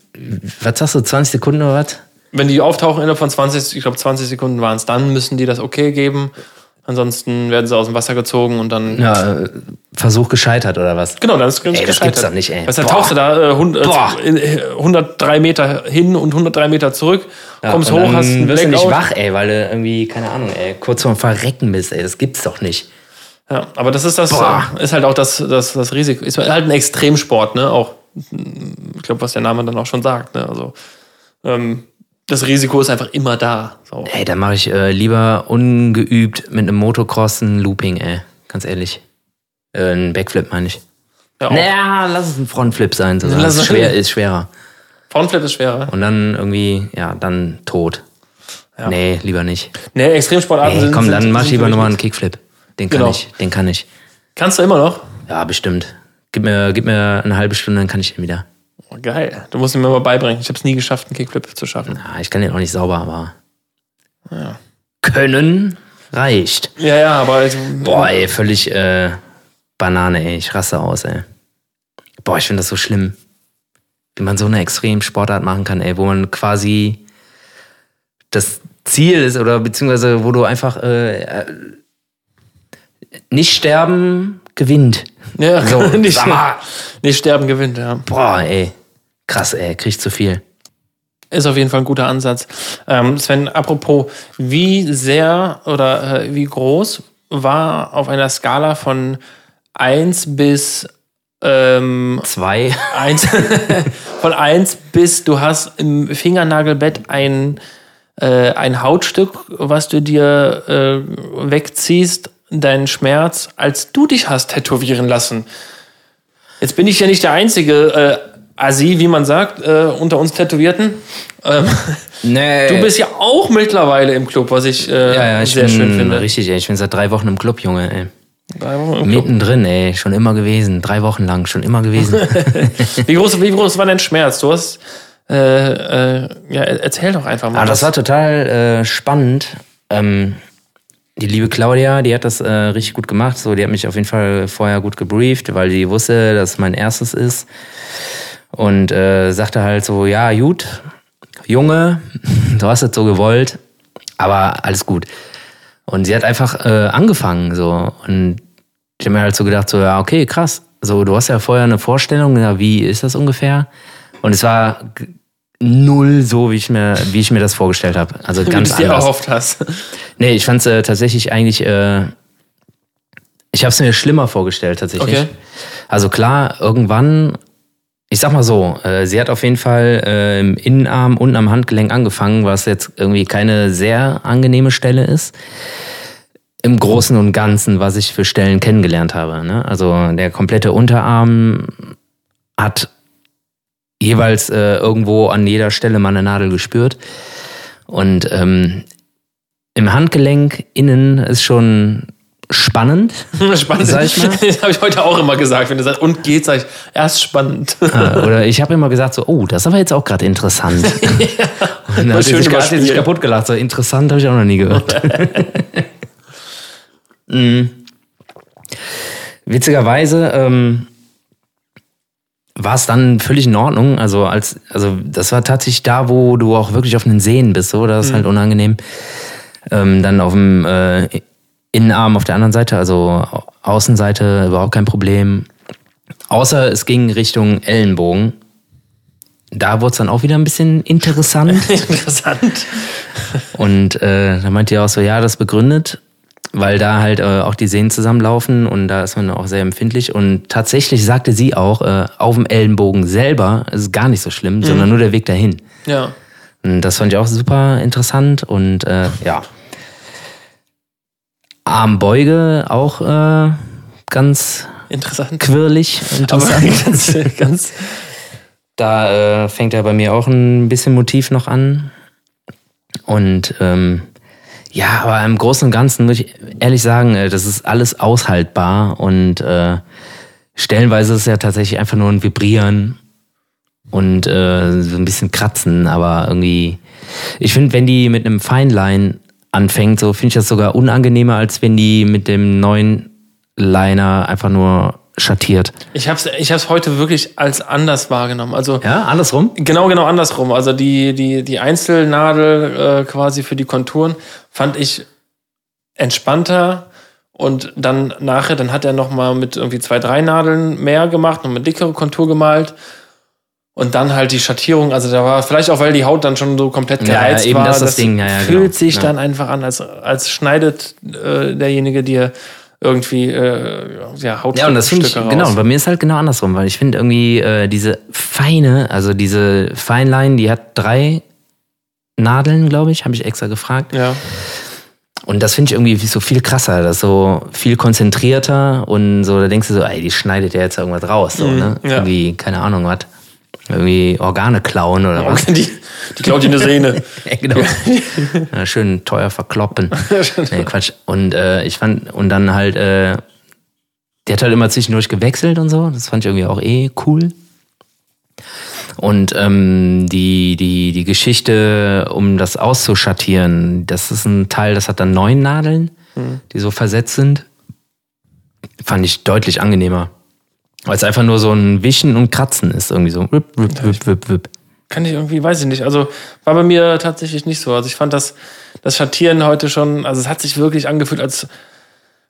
was sagst du, 20 Sekunden oder was? Wenn die auftauchen innerhalb von 20, ich glaube 20 Sekunden waren es, dann müssen die das okay geben. Ansonsten werden sie aus dem Wasser gezogen und dann. Ja, äh, Versuch gescheitert oder was? Genau, dann ist es Ey, das gibt's doch nicht, ey. Weißt du, dann Boah. tauchst du da äh, hund, äh, Boah. in, äh, 103 Meter hin und 103 Meter zurück, Ja, kommst hoch, hast einen wirst du nicht wach, ey, weil du irgendwie, keine Ahnung, ey, kurz vorm Verrecken bist, ey. Das gibt's doch nicht. Ja, aber das ist das, Boah. äh, ist halt auch das, das, das Risiko. Ist halt ein Extremsport, ne? Auch, ich glaube, was der Name dann auch schon sagt, ne? Also, ähm, das Risiko ist einfach immer da. So. Ey, dann mache ich äh, lieber ungeübt mit einem Motocross ein Looping, ey. Ganz ehrlich. Äh, ein Backflip meine ich. Ja, auch. Naja, lass es ein Frontflip sein. So. Lass Das es- ist, schwer, ist schwerer. Frontflip ist schwerer. Und dann irgendwie, ja, dann tot. Ja. Nee, lieber nicht. Ne, Extremsportarten Ey, sind. komm, sind, dann mach ich sind lieber nochmal einen. Kickflip. Den kann Genau. ich, den kann ich. Kannst du immer noch? Ja, bestimmt. Gib mir, gib mir eine halbe Stunde, dann kann ich den wieder. Oh, geil. Du musst ihn mir mal beibringen. Ich habe es nie geschafft, einen Kickflip zu schaffen. Ja, ich kann den auch nicht sauber, aber können reicht. Ja, ja, aber also, Boah, ey, völlig äh, Banane, ey. Ich raste aus, ey. Boah, ich finde das so schlimm. Wie man so eine extrem Sportart machen kann, ey, wo man quasi das Ziel ist oder beziehungsweise wo du einfach äh, äh, nicht sterben gewinnt. ja, So, <laughs> nicht, nicht sterben gewinnt, ja. Boah, ey. Krass, ey, krieg ich zu viel. Ist auf jeden Fall ein guter Ansatz. Ähm, Sven, apropos, wie sehr oder äh, wie groß war auf einer Skala von 1 bis ähm, Zwei. 1 <laughs> von 1 bis du hast im Fingernagelbett ein, äh, ein Hautstück, was du dir äh, wegziehst, deinen Schmerz, als du dich hast tätowieren lassen. Jetzt bin ich ja nicht der einzige äh, Asi, wie man sagt, äh, unter uns Tätowierten. Ähm, Nee. du bist ja auch mittlerweile im Club, was ich, äh, ja, ja, ich sehr bin schön finde. richtig, ey. Ich bin seit drei Wochen im Club, Junge, ey. Drei Wochen im Club. Mittendrin, ey. Schon immer gewesen. Drei Wochen lang, schon immer gewesen. <laughs> Wie groß, wie groß war dein Schmerz? Du hast, äh, äh, ja, erzähl doch einfach mal. Ah, das was. war total äh, spannend. Ähm, die liebe Claudia, die hat das äh, richtig gut gemacht. So, die hat mich auf jeden Fall vorher gut gebrieft, weil die wusste, dass es mein erstes ist. Und äh, sagte halt so, ja, gut, Junge, <laughs> du hast es so gewollt, aber alles gut. Und sie hat einfach äh, angefangen so. Und ich habe mir halt so gedacht, so, ja, okay, krass. So, du hast ja vorher eine Vorstellung, ja, wie ist das ungefähr? Und es war null so, wie ich mir, wie ich mir das vorgestellt habe. Also <laughs> Wie ganz du es dir anders. erhofft hast. Nee, ich fand es äh, tatsächlich eigentlich, äh, ich habe es mir schlimmer vorgestellt tatsächlich. Okay. Also klar, irgendwann, ich sag mal so, äh, sie hat auf jeden Fall äh, im Innenarm unten am Handgelenk angefangen, was jetzt irgendwie keine sehr angenehme Stelle ist. Im Großen und Ganzen, was ich für Stellen kennengelernt habe. Ne? Also der komplette Unterarm hat jeweils äh, irgendwo an jeder Stelle mal eine Nadel gespürt. Und ähm, im Handgelenk innen ist schon spannend. <laughs> Spannend. Sag ich mal. <laughs> Das habe ich heute auch immer gesagt. Wenn du sagst, und geht, sag ich, erst spannend. Ah, Oder ich habe immer gesagt so, oh, das ist aber jetzt auch gerade interessant. <laughs> Und dann hat sich, sie sich kaputt gelacht. So interessant habe ich auch noch nie gehört. Mhm. Witzigerweise ähm, war es dann völlig in Ordnung. Also als, also das war tatsächlich da, wo du auch wirklich auf den Seen bist, so, das ist halt unangenehm. Ähm, dann auf dem äh, Innenarm auf der anderen Seite, also Außenseite, überhaupt kein Problem. Außer es ging Richtung Ellenbogen. Da wurde es dann auch wieder ein bisschen interessant. <laughs> Interessant. Und äh, da meinte ihr auch so, ja, das begründet, weil da halt äh, auch die Sehnen zusammenlaufen und da ist man auch sehr empfindlich. Und tatsächlich sagte sie auch, äh, auf dem Ellenbogen selber ist es gar nicht so schlimm, sondern nur der Weg dahin. Ja. Und das fand ich auch super interessant und äh, ja. Armbeuge auch äh, ganz Interessant. quirlig. Interessant. <laughs> ganz, ganz Da äh, fängt ja bei mir auch ein bisschen Motiv noch an. Und ähm, ja, aber im Großen und Ganzen muss ich ehrlich sagen, äh, das ist alles aushaltbar und äh, stellenweise ist es ja tatsächlich einfach nur ein Vibrieren und äh, so ein bisschen Kratzen, aber irgendwie, ich finde, wenn die mit einem Feinline anfängt, so finde ich das sogar unangenehmer, als wenn die mit dem neuen Liner einfach nur schattiert. Ich habe es ich hab's heute wirklich als anders wahrgenommen. Also Ja, andersrum? genau, genau andersrum. Also die, die, die Einzelnadel äh, quasi für die Konturen fand ich entspannter. Und dann nachher, dann hat er noch mal mit irgendwie zwei, drei Nadeln mehr gemacht und mit dickere Kontur gemalt. Und dann halt die Schattierung, also da war vielleicht auch, weil die Haut dann schon so komplett Ja, ja, gereizt eben, war. das ist das Ding, ja, ja, fühlt genau. sich Ja. dann einfach an, als, als schneidet äh, derjenige dir irgendwie äh, ja, Hautstücke Ja, und das finde ich, raus. genau, und bei mir ist halt genau andersrum, weil ich finde irgendwie äh, diese feine, also diese Feinline, die hat drei Nadeln, glaube ich, habe ich extra gefragt. Ja. Und das finde ich irgendwie so viel krasser, das so viel konzentrierter und so, da denkst du so, ey, die schneidet ja jetzt irgendwas raus, so, ne? ja. Irgendwie, keine Ahnung, was. Irgendwie Organe klauen oder was. Die, die klaut dir eine Sehne. <laughs> Ja, genau. <laughs> ja, schön teuer verkloppen. <laughs> nee, Quatsch. Und äh, ich fand, und dann halt, äh, die hat halt immer zwischendurch gewechselt und so. Das fand ich irgendwie auch eh cool. Und ähm, die, die, die Geschichte, um das auszuschattieren, das ist ein Teil, das hat dann neun Nadeln, die so versetzt sind. Fand ich deutlich angenehmer. Weil es einfach nur so ein Wischen und Kratzen ist, irgendwie so. Wip, wip, wip, wip, wip. Kann ich irgendwie, weiß ich nicht. Also war bei mir tatsächlich nicht so. Also ich fand das, das Schattieren heute schon, also es hat sich wirklich angefühlt, als,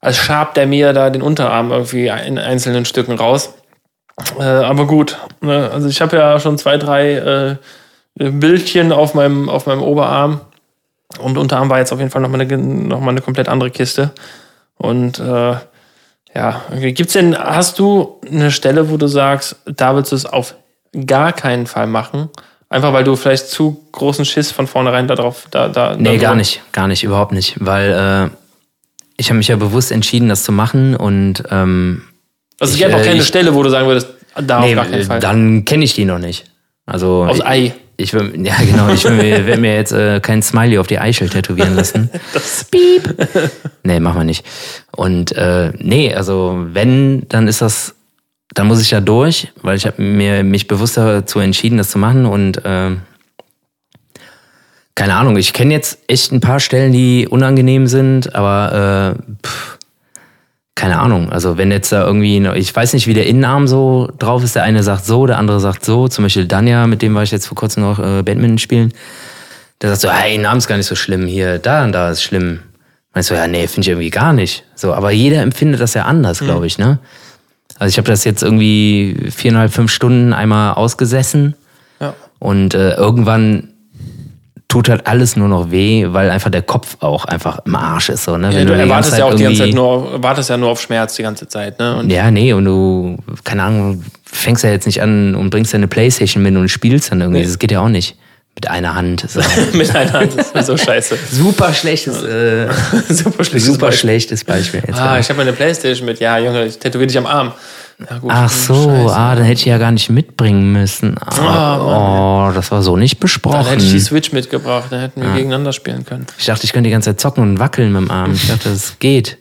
als schabt der mir da den Unterarm irgendwie in einzelnen Stücken raus. Äh, aber gut. Ne? Also ich habe ja schon zwei, drei äh, Bildchen auf meinem, auf meinem Oberarm. Und Unterarm war jetzt auf jeden Fall nochmal eine, noch mal eine komplett andere Kiste. Und äh, ja, irgendwie gibt's denn, hast du eine Stelle, wo du sagst, da willst du es auf gar keinen Fall machen? Einfach weil du vielleicht zu großen Schiss von vornherein darauf, da, da. Nee, da gar nicht, gar nicht, überhaupt nicht. Weil äh, ich habe mich ja bewusst entschieden, das zu machen und ähm, Also es Ich, gibt auch äh, keine ich- Stelle, wo du sagen würdest, da nee, auf gar keinen Fall. dann kenne ich die noch nicht. Also Aus Ei. Ich will, ja genau, ich will mir, werd mir jetzt äh, kein Smiley auf die Eichel tätowieren lassen. <laughs> Das, Nee, machen wir nicht. Und äh, nee, also wenn, dann ist das, dann muss ich da durch, weil ich habe mir mich bewusst dazu entschieden, das zu machen und äh, keine Ahnung, ich kenne jetzt echt ein paar Stellen, die unangenehm sind, aber äh, pff, keine Ahnung. Also wenn jetzt da irgendwie, ich weiß nicht, wie der Innenarm so drauf ist. Der eine sagt so, der andere sagt so. Zum Beispiel Danja, mit dem war ich jetzt vor kurzem noch äh, Badminton spielen. Der sagt so, hey, Innenarm ist gar nicht so schlimm. Hier, da und da ist schlimm. Meinst du, ja, nee, finde ich irgendwie gar nicht. So, aber jeder empfindet das ja anders, glaube ich, ne? Also ich habe das jetzt irgendwie viereinhalb, fünf Stunden einmal ausgesessen. Ja. Und äh, irgendwann tut halt alles nur noch weh, weil einfach der Kopf auch einfach im Arsch ist. So, ne? Ja, Wenn du die erwartest ja auch die ganze Zeit nur, wartest ja nur auf Schmerz die ganze Zeit, ne? Und Ja, nee, und du, keine Ahnung, fängst ja jetzt nicht an und bringst deine Playstation mit und spielst dann irgendwie. Nee. Das geht ja auch nicht. Mit einer Hand. So. <laughs> mit einer Hand, das ist so <laughs> scheiße. super schlechtes, äh, <laughs> Super schlechtes super Beispiel. schlechtes Beispiel. Jetzt Ah, ich habe meine Playstation mit. Ja, Junge, ich tätowiere dich am Arm. Gut. Ach so, Scheiße. ah, dann hätte ich ja gar nicht mitbringen müssen. Ah, oh, das war so nicht besprochen. Dann hätte ich die Switch mitgebracht, dann hätten wir gegeneinander spielen können. Ich dachte, ich könnte die ganze Zeit zocken und wackeln mit dem Arm. Ich dachte, das geht.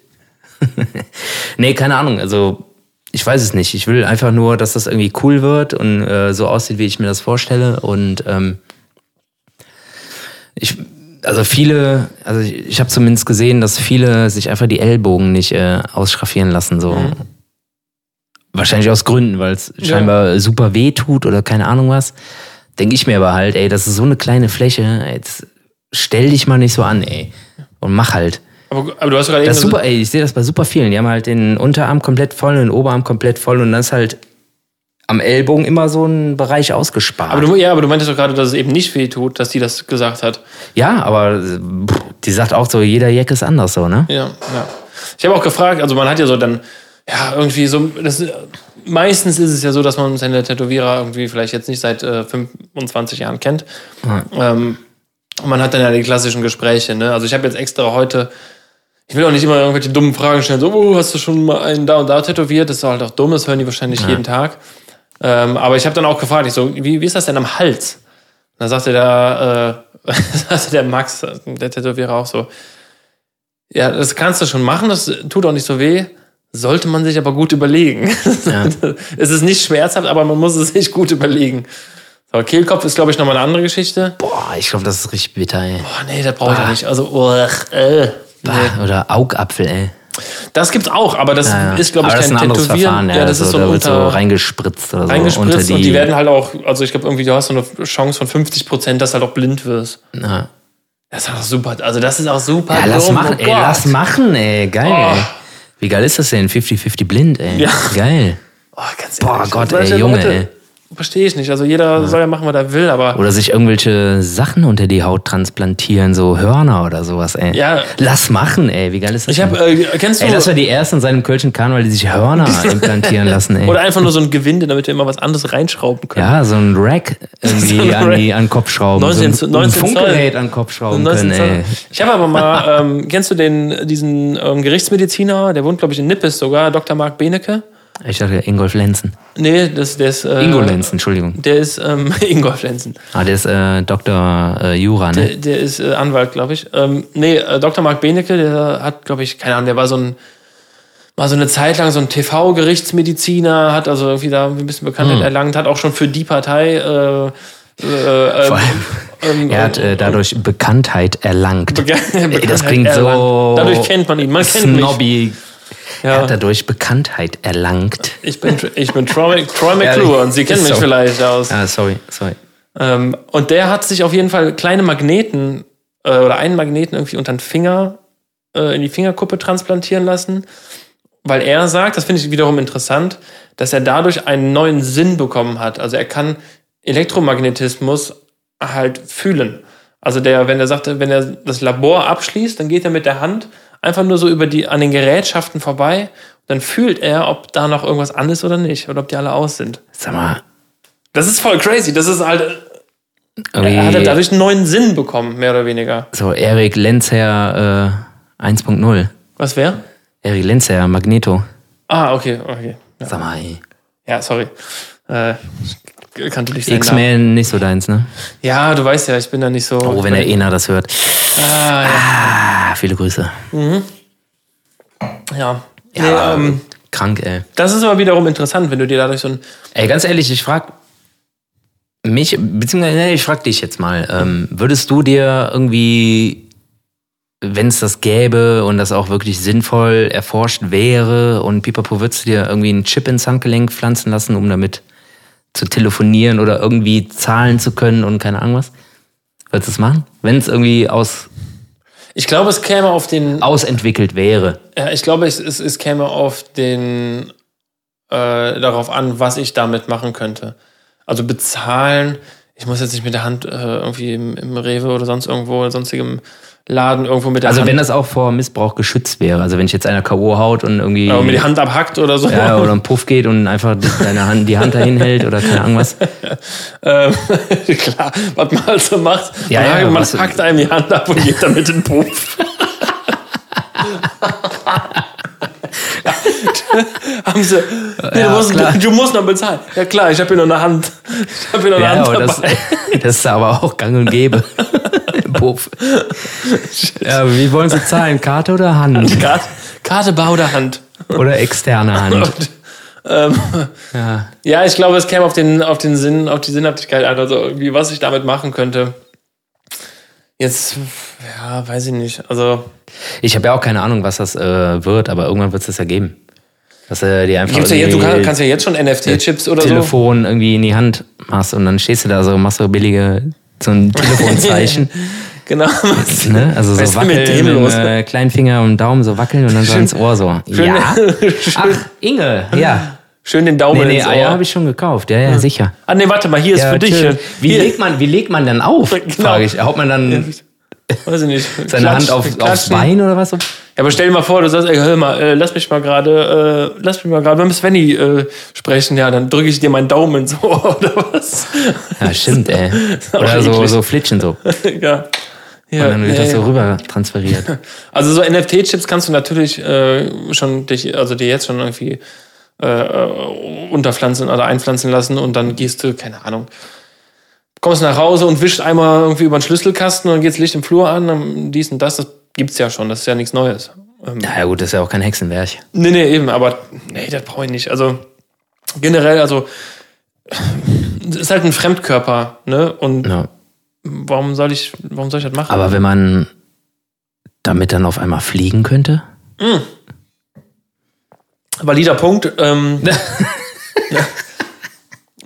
<laughs> nee, keine Ahnung. Also, ich weiß es nicht. Ich will einfach nur, dass das irgendwie cool wird und äh, so aussieht, wie ich mir das vorstelle. Und ähm, ich, also viele, also ich, ich habe zumindest gesehen, dass viele sich einfach die Ellbogen nicht äh, ausschraffieren lassen. So. Wahrscheinlich aus Gründen, weil es scheinbar super weh tut oder keine Ahnung was. Denke ich mir aber halt, ey, das ist so eine kleine Fläche. Jetzt stell dich mal nicht so an, ey. Und mach halt. Aber, aber du hast gerade eben Das ist super, ey, ich sehe das bei super vielen. Die haben halt den Unterarm komplett voll und den Oberarm komplett voll und dann ist halt am Ellbogen immer so ein Bereich ausgespart. aber du, ja, aber du meintest doch gerade, dass es eben nicht weh tut, dass die das gesagt hat. ja, aber pff, die sagt auch so, jeder Jack ist anders so, ne? Ja, ja. Ich habe auch gefragt, also man hat ja so dann, ja, irgendwie so, das, meistens ist es ja so, dass man seine Tätowierer irgendwie vielleicht jetzt nicht seit äh, 25 Jahren kennt. Ähm, und man hat dann ja die klassischen Gespräche, ne? Also ich habe jetzt extra heute, ich will auch nicht immer irgendwelche dummen Fragen stellen, so, oh, hast du schon mal einen da und da tätowiert? Das ist halt auch dumm, das hören die wahrscheinlich jeden Tag. Ähm, aber ich habe dann auch gefragt, ich so, wie, wie ist das denn am Hals? Und dann sagte der, äh, <laughs> sagte der Max, der Tätowierer auch so, ja, das kannst du schon machen, das tut auch nicht so weh. Sollte man sich aber gut überlegen. <laughs> es ist nicht schmerzhaft, aber man muss es sich gut überlegen. So, Kehlkopf ist, glaube ich, nochmal eine andere Geschichte. Boah, ich glaube, das ist richtig bitter, ey. Boah, nee, das brauche ich ja nicht. Also, uch, äh, nee. Oder Augapfel, ey. Das gibt's auch, aber das Ja, ja. ist, glaube ich, das kein ein anderes Tätowieren. Verfahren, ja. ja, das ist so da wird so unter, reingespritzt oder so. reingespritzt unter die, und die werden halt auch, also ich glaube irgendwie, du hast so eine Chance von 50 Prozent, dass du halt auch blind wirst. ja. Das ist auch super, also das ist auch super Ja, lass machen, oh ey, lass machen, ey. Geil, Oh. ey. Wie geil ist das denn? 50-50 blind, ey. Ja. Geil. Oh, ganz Boah, ehrlich, Gott, ey, Junge, Leute, ey. Verstehe ich nicht. Also jeder soll ja machen, was er will, aber Oder sich irgendwelche Sachen unter die Haut transplantieren, so Hörner oder sowas, ey. Ja. Lass machen, ey. Wie geil ist das ich habe, denn? äh, kennst du, Ey, das war die erste in seinem Kölschen Karneval, die sich Hörner implantieren lassen, ey. oder einfach nur so ein Gewinde, damit wir immer was anderes reinschrauben können. ja, so ein Rack irgendwie <laughs> So ein an, die, an den Kopf schrauben. 19 so ein, 19 ein Funkgerät an den Kopf schrauben 19 können, ey. Ich habe aber mal, <laughs> ähm, kennst du den, diesen ähm, Gerichtsmediziner, der wohnt, glaube ich, in Nippes sogar, Dr. Marc Benecke? Ich dachte, Ingolf Lenzen. Nee, das, der ist. Äh, Ingo Lenzen, Entschuldigung. Der ist ähm, <laughs> Ingolf Lenzen. Ah, der ist äh, Dr. Äh, Jura, ne? Der, der ist äh, Anwalt, glaube ich. Ähm, nee, äh, Dr. Marc Benecke, der hat, glaube ich, keine Ahnung, der war so ein war so eine Zeit lang so ein TV-Gerichtsmediziner, hat also irgendwie da ein bisschen Bekanntheit erlangt, hat auch schon für die Partei äh, äh, äh, Vor allem, ähm, er hat äh, dadurch Bekanntheit erlangt. <laughs> Das Bekanntheit klingt so erlangt. Dadurch kennt man ihn. Man kennt mich. Snobby. Er Ja. hat dadurch Bekanntheit erlangt. Ich bin, ich bin Troy, Troy <laughs> McClure und Sie kennen mich So. vielleicht aus. Ah, sorry, sorry. Ähm, und der hat sich auf jeden Fall kleine Magneten äh, oder einen Magneten irgendwie unter den Finger äh, in die Fingerkuppe transplantieren lassen, weil er sagt, das finde ich wiederum interessant, dass er dadurch einen neuen Sinn bekommen hat. Also er kann Elektromagnetismus halt fühlen. Also der, wenn er sagte, wenn er das Labor abschließt, dann geht er mit der Hand einfach nur so über die an den Gerätschaften vorbei. Dann fühlt er, ob da noch irgendwas an ist oder nicht oder ob die alle aus sind. Sag mal, Das ist voll crazy. Das ist halt er hat irgendwie dadurch einen neuen Sinn bekommen, mehr oder weniger. so Erik Lenzer äh, 1.0. Was wäre? Erik Lenzer, Magneto. Ah, okay, okay. Ja, Sag mal, ey. ja sorry. Äh, kannte nicht seinen Namen. X-Men nicht so deins, ne? Ja, du weißt ja, ich bin da nicht so. Oh, wenn der Ena das hört. Ah, ja. Ah, viele Grüße. ja. Nee, Ja, ähm, krank, ey. das ist aber wiederum interessant, wenn du dir dadurch so ein. Ey, ganz ehrlich, ich frag Mich, beziehungsweise, nee, ich frag dich jetzt mal, ähm, würdest du dir irgendwie, wenn es das gäbe und das auch wirklich sinnvoll erforscht wäre und Pipapo, würdest du dir irgendwie einen Chip ins Handgelenk pflanzen lassen, um damit zu telefonieren oder irgendwie zahlen zu können und keine Ahnung was? Würdest du es machen? Wenn es irgendwie aus, Ich glaube, es käme auf den. ausentwickelt wäre. Ja, ich glaube, es, es, es käme auf den. Äh, darauf an, was ich damit machen könnte. Also bezahlen. Ich muss jetzt nicht mit der Hand äh, irgendwie im, im Rewe oder sonst irgendwo, in sonstigem Laden irgendwo mit der Also Hand. wenn das auch vor Missbrauch geschützt wäre. Also wenn ich jetzt einer K.O. haut und irgendwie. aber mit die Hand abhackt oder so. ja, oder ein Puff geht und einfach die- deine Hand, die Hand dahin hält oder keine Ahnung was. <laughs> Ähm, <laughs> klar, was man halt so macht. Ja, man ja, man hackt einem die Hand ab und geht damit in den Puff. <laughs> Haben sie, nee, Ja, du, musst, klar. du musst noch bezahlen. Ja klar, ich habe hier noch eine Hand. Ich habe hier noch eine Ja, Hand aber das, dabei. das ist aber auch gang und gäbe. Puff. <laughs> Ja, wie wollen Sie zahlen? Karte oder Hand? <laughs> Karte, Karte Bau der Hand. Oder externe Hand? <laughs> Ähm, Ja. ja, ich glaube, es käme auf den, auf den Sinn, auf die Sinnhaftigkeit an, also irgendwie, was ich damit machen könnte. Jetzt, ja, weiß ich nicht. Also, Ich habe ja auch keine Ahnung, was das äh, wird, aber irgendwann wird es das ja geben. Dass er dir einfach gibt's ja jetzt, du irgendwie kann, kannst ja jetzt schon NFT-Chips oder so. Telefon irgendwie in die Hand machst und dann stehst du da so, machst so billige, so ein Telefonzeichen. <laughs> Genau. ne? Also Was ist so mit wackeln dem mit los? dem äh, kleinen Finger und Daumen so wackeln und dann so ins Ohr so. Ja. <laughs> Ach, Inge, ja. Schön den Daumen Nee, nee, ins Eier Ohr. habe ich schon gekauft. Ja, ja, sicher. Ah, nee, warte mal, hier ist Ja, für dich. schön. Wie Hier. legt man, wie legt man denn auf? <laughs> Genau. Frage ich. Haut man dann nicht. seine Klatsch- Hand auf, aufs. Bein oder was? Ja, aber stell dir mal vor, du sagst, ey, hör mal, äh, lass mich mal gerade, äh, lass mich mal gerade mit Svenny äh, sprechen. Ja, dann drücke ich dir meinen Daumen Ohr <laughs> oder was? Ja, stimmt, ey. <laughs> Oder so, so flitschen so. Und <laughs> ja. Ja, dann wird nee. das so rüber transferiert. Also so NFT-Chips kannst du natürlich äh, schon dich, also dir jetzt schon irgendwie äh, äh, unterpflanzen oder einpflanzen lassen und dann gehst du, keine Ahnung, kommst nach Hause und wischst einmal irgendwie über den Schlüsselkasten und dann geht's Licht im Flur an, dann dies und das, das gibt's ja schon, das ist ja nichts Neues. Ähm, Ja, gut, das ist ja auch kein Hexenwerk. Nee, nee, eben, aber nee, das brauche ich nicht. Also generell, also es ist halt ein Fremdkörper, ne? Und Ja. warum soll ich, warum soll ich das machen? Aber wenn man damit dann auf einmal fliegen könnte? Valider Punkt. Ähm, <laughs>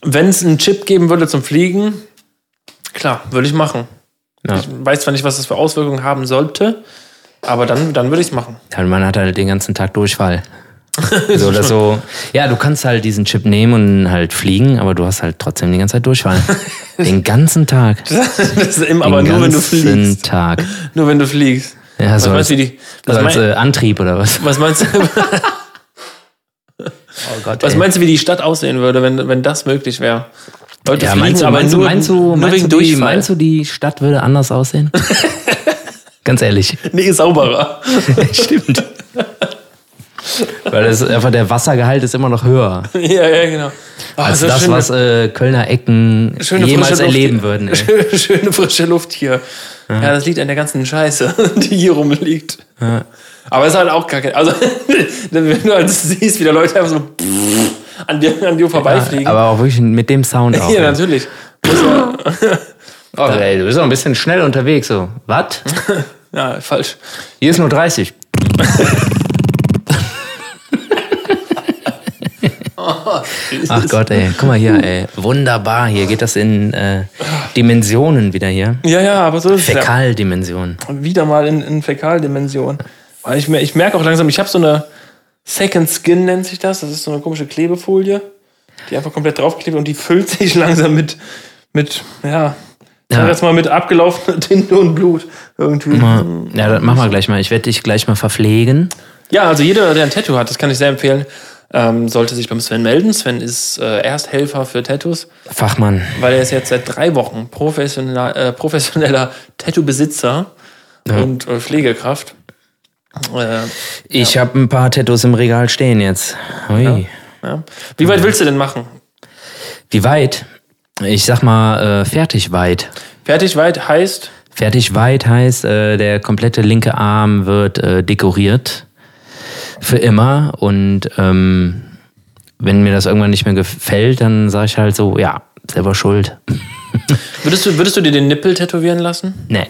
Wenn es einen Chip geben würde zum Fliegen, klar, würde ich machen. Ja. Ich weiß zwar nicht, was das für Auswirkungen haben sollte, aber dann, dann würde ich es machen. Ja, man hat halt den ganzen Tag Durchfall. <laughs> so oder so. Ja, du kannst halt diesen Chip nehmen und halt fliegen, aber du hast halt trotzdem die ganze Zeit Durchfall. <laughs> den ganzen Tag. Das ist immer, Den aber nur wenn du ganzen fliegst. Tag. Nur wenn du fliegst. Ja, Was so meinst als, du, die, was, so als mein, äh, Antrieb oder was? was meinst du? <laughs> Oh Gott, Was ey. meinst du, wie die Stadt aussehen würde, wenn, wenn das möglich wäre? Leute ja, fliegen, meinst du, aber meinst, nur, meinst du, nur meinst wegen du, die, meinst du, die Stadt würde anders aussehen? <laughs> Ganz ehrlich. Nee, sauberer. <laughs> Stimmt. Weil das einfach der Wassergehalt ist immer noch höher ja, ja, genau. Ah, als das, schöne- was äh, Kölner Ecken schöne jemals Luft erleben hier. würden. <laughs> Schöne, schöne frische Luft hier. Ja. das liegt an der ganzen Scheiße, die hier rumliegt. Aber es ist halt auch kacke. Also, wenn du halt siehst, wie da Leute einfach so an dir, an dir vorbeifliegen. Aber auch wirklich mit dem Sound <laughs> auch. ja, natürlich. <laughs> Oh, ey, du bist auch ein bisschen schnell unterwegs. So, was? <laughs> Ja, falsch. Hier ist nur 30. Ach Gott, ey. Guck mal hier, ey. Wunderbar. Hier geht das in äh, Dimensionen wieder hier. Ja, ja, aber so ist es ja. Fäkaldimensionen. wieder mal in, in Fäkaldimension. Weil ich, ich merke auch langsam, ich habe so eine Second Skin, nennt sich das. Das ist so eine komische Klebefolie, die einfach komplett draufklebt und die füllt <laughs> sich langsam mit, mit ja, Ja. jetzt mal mit abgelaufener Tinte und Blut irgendwie. Ja, das machen wir gleich mal. Ich werde dich gleich mal verpflegen. Ja, also jeder, der ein Tattoo hat, das kann ich sehr empfehlen, ähm, sollte sich beim Sven melden. Sven ist äh, Ersthelfer für Tattoos, Fachmann. weil er ist jetzt seit drei Wochen professioneller, äh, professioneller Tattoo-Besitzer und äh, Pflegekraft. Äh, Ich habe ein paar Tattoos im Regal stehen jetzt. Ui. Ja. Wie weit willst du denn machen? Wie weit? Ich sag mal, äh, fertig weit. Fertig weit heißt, Fertig weit heißt, äh, der komplette linke Arm wird äh, dekoriert. Für immer. Und ähm, wenn mir das irgendwann nicht mehr gefällt, dann sage ich halt so, ja, selber schuld. <laughs> Würdest du, würdest du dir den Nippel tätowieren lassen? Nee.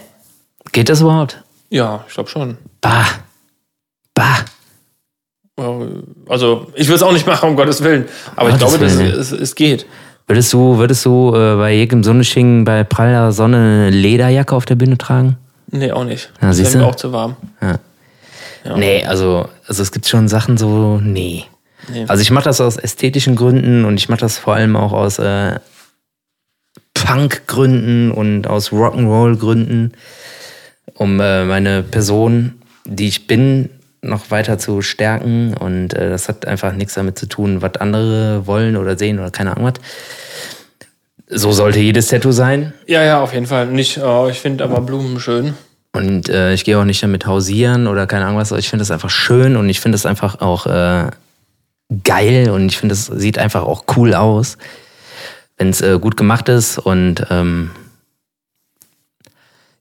Geht das überhaupt? Ja, ich glaube schon. Bah. Bah. Also, ich will es auch nicht machen, um Gottes Willen. Aber ich Gottes glaube, dass Willen. es, es geht. Würdest du, würdest du äh, bei jedem Sonnenschein bei praller Sonne eine Lederjacke auf der Bühne tragen? Nee, auch nicht. Ja, das wäre mir auch zu warm. Nee, also, also es gibt schon Sachen so, nee. Nee. Also ich mache das aus ästhetischen Gründen und ich mache das vor allem auch aus äh, Punk-Gründen und aus Rock'n'Roll-Gründen, um äh, meine Person, die ich bin, noch weiter zu stärken. Und äh, das hat einfach nichts damit zu tun, was andere wollen oder sehen oder keine Ahnung was. So sollte jedes Tattoo sein. Ja, ja, auf jeden Fall. Nicht, oh, ich finde aber Blumen schön. Und äh, ich gehe auch nicht damit hausieren oder keine Ahnung was. Ich finde das einfach schön und ich finde es einfach auch äh, geil und ich finde es sieht einfach auch cool aus, wenn es äh, gut gemacht ist. Und ähm,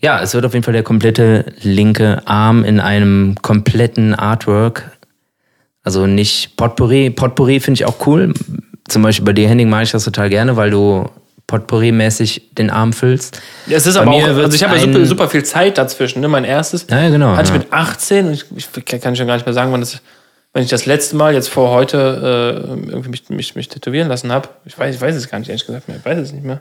ja, es wird auf jeden Fall der komplette linke Arm in einem kompletten Artwork. Also nicht Potpourri. Potpourri finde ich auch cool. Zum Beispiel bei dir, Henning, mache ich das total gerne, weil du Potpourri-mäßig den Arm füllst. Es ist Bei aber auch, also ich habe ja super, super viel Zeit dazwischen. Ne? Mein erstes Ja, genau. hatte ich ja. mit 18 und ich, ich kann schon gar nicht mehr sagen, wann das, wenn ich das letzte Mal jetzt vor heute äh, irgendwie mich, mich, mich tätowieren lassen habe. Ich weiß, ich weiß es gar nicht, ehrlich gesagt mehr. Ich weiß es nicht mehr.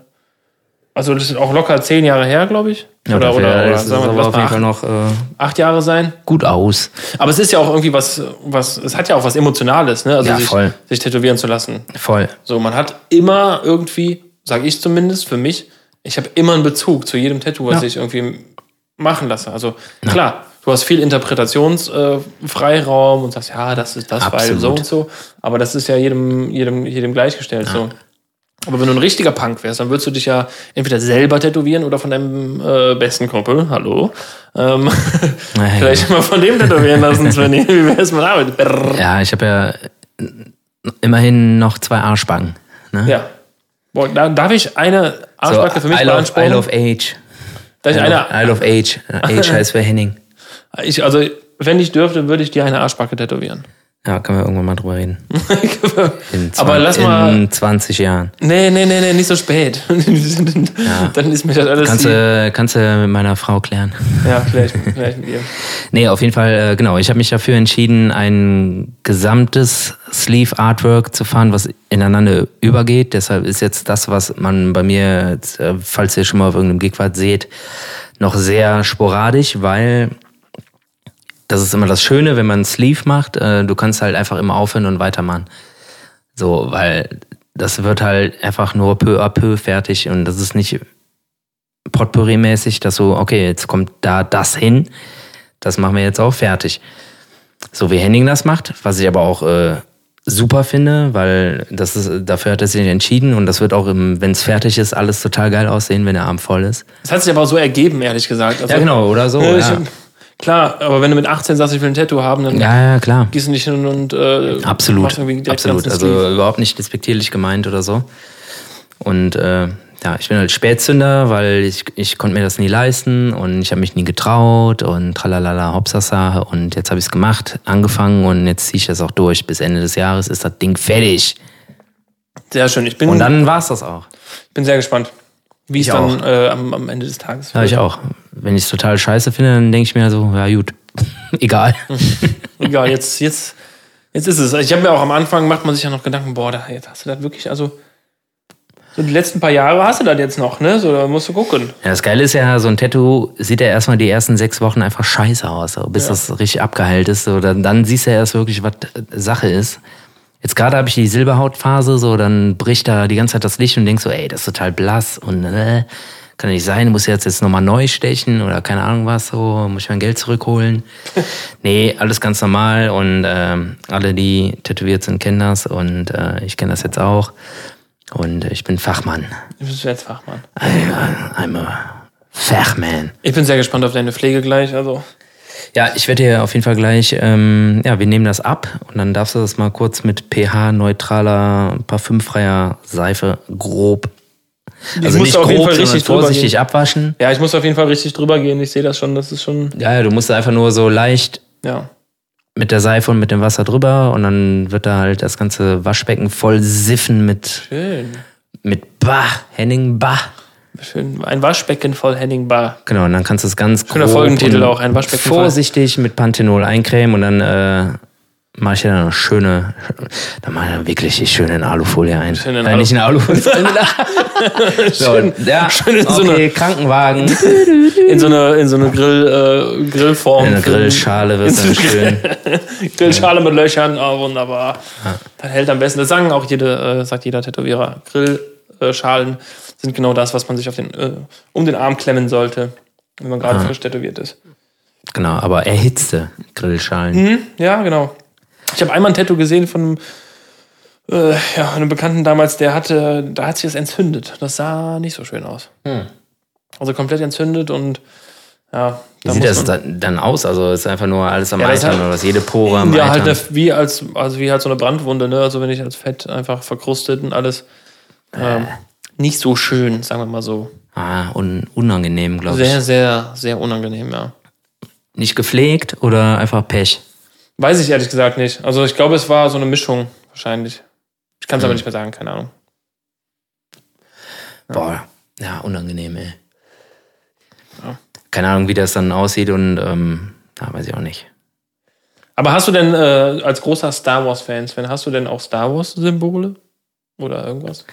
Also das ist auch locker zehn Jahre her, glaube ich. Ja, oder, oder, oder es sagen wir, lass auf mal jeden Fall acht, noch äh, acht Jahre sein. gut aus. Aber es ist ja auch irgendwie was, was, es hat ja auch was Emotionales, ne? Also Ja, sich, voll. sich tätowieren zu lassen. Voll. So, man hat immer irgendwie, sage ich zumindest für mich, ich habe immer einen Bezug zu jedem Tattoo, was Ja. ich irgendwie machen lasse. Also klar, du hast viel Interpretationsfreiraum äh, und sagst, ja, das ist das, weil Absolut. so und so. Aber das ist ja jedem, jedem, jedem gleichgestellt. So. Aber wenn du ein richtiger Punk wärst, dann würdest du dich ja entweder selber tätowieren oder von deinem äh, besten Kumpel, hallo, ähm, Ja, <laughs> vielleicht mal von dem tätowieren lassen, Svenny. <laughs> Wie wär's mit Arbeit? Brrr. Ja, ich habe ja immerhin noch zwei Arschbacken. Ne? Ja. Boah, da, darf ich eine Arschbacke für mich I love, I love Age. Darf ich I love, eine, I love Age. <laughs> Age heißt für Henning. ich, also, wenn ich dürfte, würde ich dir eine Arschbacke tätowieren. Ja, können wir irgendwann mal drüber reden. <laughs> In Aber 20 lass mal- In 20 Jahren. Nee, nee, nee, nee, nicht so spät. <laughs> Dann ist mir das alles. Kannst du, kannst du mit meiner Frau klären. ja, <laughs> vielleicht, vielleicht mit ihr. Nee, auf jeden Fall, äh, genau. Ich habe mich dafür entschieden, ein gesamtes Sleeve-Artwork zu fahren, was ineinander übergeht. Deshalb ist jetzt das, was man bei mir, äh, falls ihr schon mal auf irgendeinem Gig wart, seht, noch sehr sporadisch, weil das ist immer das Schöne, wenn man Sleeve macht. Äh, du kannst halt einfach immer aufhören und weitermachen. So, weil das wird halt einfach nur peu à peu fertig und das ist nicht Potpourri-mäßig, dass so, okay, jetzt kommt da das hin, das machen wir jetzt auch fertig. So wie Henning das macht, was ich aber auch äh, super finde, weil das ist, dafür hat er sich entschieden und das wird auch, wenn es fertig ist, alles total geil aussehen, wenn der Arm voll ist. Das hat sich aber auch so ergeben, ehrlich gesagt. Also, Ja, genau, oder so. <laughs> äh, ja. Klar, aber wenn du mit 18 sagst, ich will ein Tattoo haben, dann ja, ja, klar. gehst du nicht hin und äh, Absolut, absolut. Also Sleeve. überhaupt nicht despektierlich gemeint oder so. Und äh, ja, ich bin halt Spätzünder, weil ich, ich konnte mir das nie leisten und ich habe mich nie getraut und tralalala hopsasa und jetzt habe ich es gemacht, angefangen und jetzt ziehe ich das auch durch. Bis Ende des Jahres ist das Ding fertig. Sehr schön. Ich bin, Und dann war's das auch. bin sehr gespannt, wie es Ich dann äh, am, am Ende des Tages Ja, ich auch. Wenn ich es total scheiße finde, dann denke ich mir so, ja gut, <laughs> egal. <laughs> Egal, jetzt, jetzt, jetzt ist es. Ich habe mir auch am Anfang, macht man sich ja noch Gedanken, boah, da, jetzt hast du das wirklich, also so die letzten paar Jahre hast du das jetzt noch, ne? So, da musst du gucken. Ja, das Geile ist ja, so ein Tattoo sieht ja erstmal die ersten sechs Wochen einfach scheiße aus, so, bis das richtig abgeheilt ist. So, dann, dann siehst du ja erst wirklich, was Sache ist. Jetzt gerade habe ich die Silberhautphase, so dann bricht da die ganze Zeit das Licht und denkst so, ey, das ist total blass und äh, kann nicht sein, muss jetzt jetzt nochmal neu stechen oder keine Ahnung was, so, muss ich mein Geld zurückholen. <laughs> nee, alles ganz normal und ähm, alle, die tätowiert sind, kennen das und äh, ich kenne das jetzt auch. Und äh, ich bin Fachmann. Du bist jetzt Fachmann. I'm a, I'm a Fachman. Ich bin sehr gespannt auf deine Pflege gleich. Also, Ja, ich werde dir auf jeden Fall gleich, ähm, ja, wir nehmen das ab und dann darfst du das mal kurz mit pH-neutraler, parfümfreier Seife grob, also muss nicht grob, sondern vorsichtig gehen. abwaschen. ja, ich muss auf jeden Fall richtig drüber gehen. Ich sehe das schon, das ist schon, Ja, ja, du musst einfach nur so leicht ja. mit der Seife und mit dem Wasser drüber und dann wird da halt das ganze Waschbecken voll siffen mit, Schön. mit Bach, Henning Bach. Schön, ein Waschbecken voll Henning Bar. Genau, und dann kannst du es ganz Schöner grob Folgentitel auch, ein Waschbecken voll. Vorsichtig mit Panthenol eincremen und dann äh, mache ich ja eine schöne, dann mache ich dann wirklich die schöne in Alufolie ein. Schön in Nein, nicht in Alufolie. <laughs> so, ja, schön in so okay, Krankenwagen. In so eine, in so eine Grill, äh, Grillform. In einer Grillschale wird dann schön. Grillschale mit Löchern, oh, wunderbar. Das hält am besten. Das sagen auch jede, äh, sagt jeder Tätowierer. Grillschalen sind genau das, was man sich auf den, äh, um den Arm klemmen sollte, wenn man gerade frisch tätowiert ist. Genau, aber erhitzte Grillschalen. Hm, ja, genau. Ich habe einmal ein Tattoo gesehen von einem, äh, ja, einem Bekannten damals, der hatte, da hat sich das entzündet. Das sah nicht so schön aus. Also komplett entzündet und ja, Wie sieht das dann, aus? Also ist einfach nur alles am Ja, Eitern hat- oder was? Jede Pore am Ja, halt Eitern? eine, wie als, also wie halt so eine Brandwunde, ne? Also wenn ich als Fett einfach verkrustet und alles. Ähm, nicht so schön, sagen wir mal so. ah, un unangenehm, glaube ich. Sehr, sehr, sehr unangenehm, ja. Nicht gepflegt oder einfach Pech? Weiß ich ehrlich gesagt nicht. Also ich glaube, es war so eine Mischung, wahrscheinlich. Ich kann es aber nicht mehr sagen, keine Ahnung. Boah, ja, unangenehm, ey. Ja. Keine Ahnung, wie das dann aussieht und ähm, ja, weiß ich auch nicht. Aber hast du denn äh, als großer Star Wars-Fan, Sven, hast du denn auch Star Wars-Symbole? Oder irgendwas?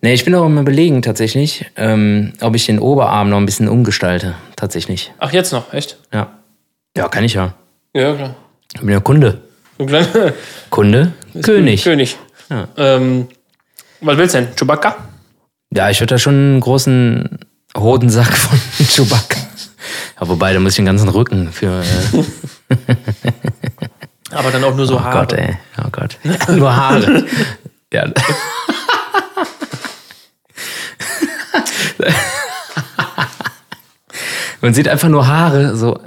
Nee, ich bin auch immer belegen tatsächlich, ähm, ob ich den Oberarm noch ein bisschen umgestalte. Tatsächlich. Ach, jetzt noch, echt? Ja. Ja, kann ich ja. Ja, klar. Ich bin ja Kunde. <laughs> Kunde, König. König. Ja. Ähm, was willst du denn? Chewbacca? Ja, ich würde da schon einen großen Hodensack von <laughs> Chewbacca. Ja, wobei, da muss ich den ganzen Rücken für. Äh, <laughs> Aber dann auch nur so oh Haare. Gott, ey. Oh Gott. Nur Haare. ja. <laughs> Man sieht einfach nur Haare, so.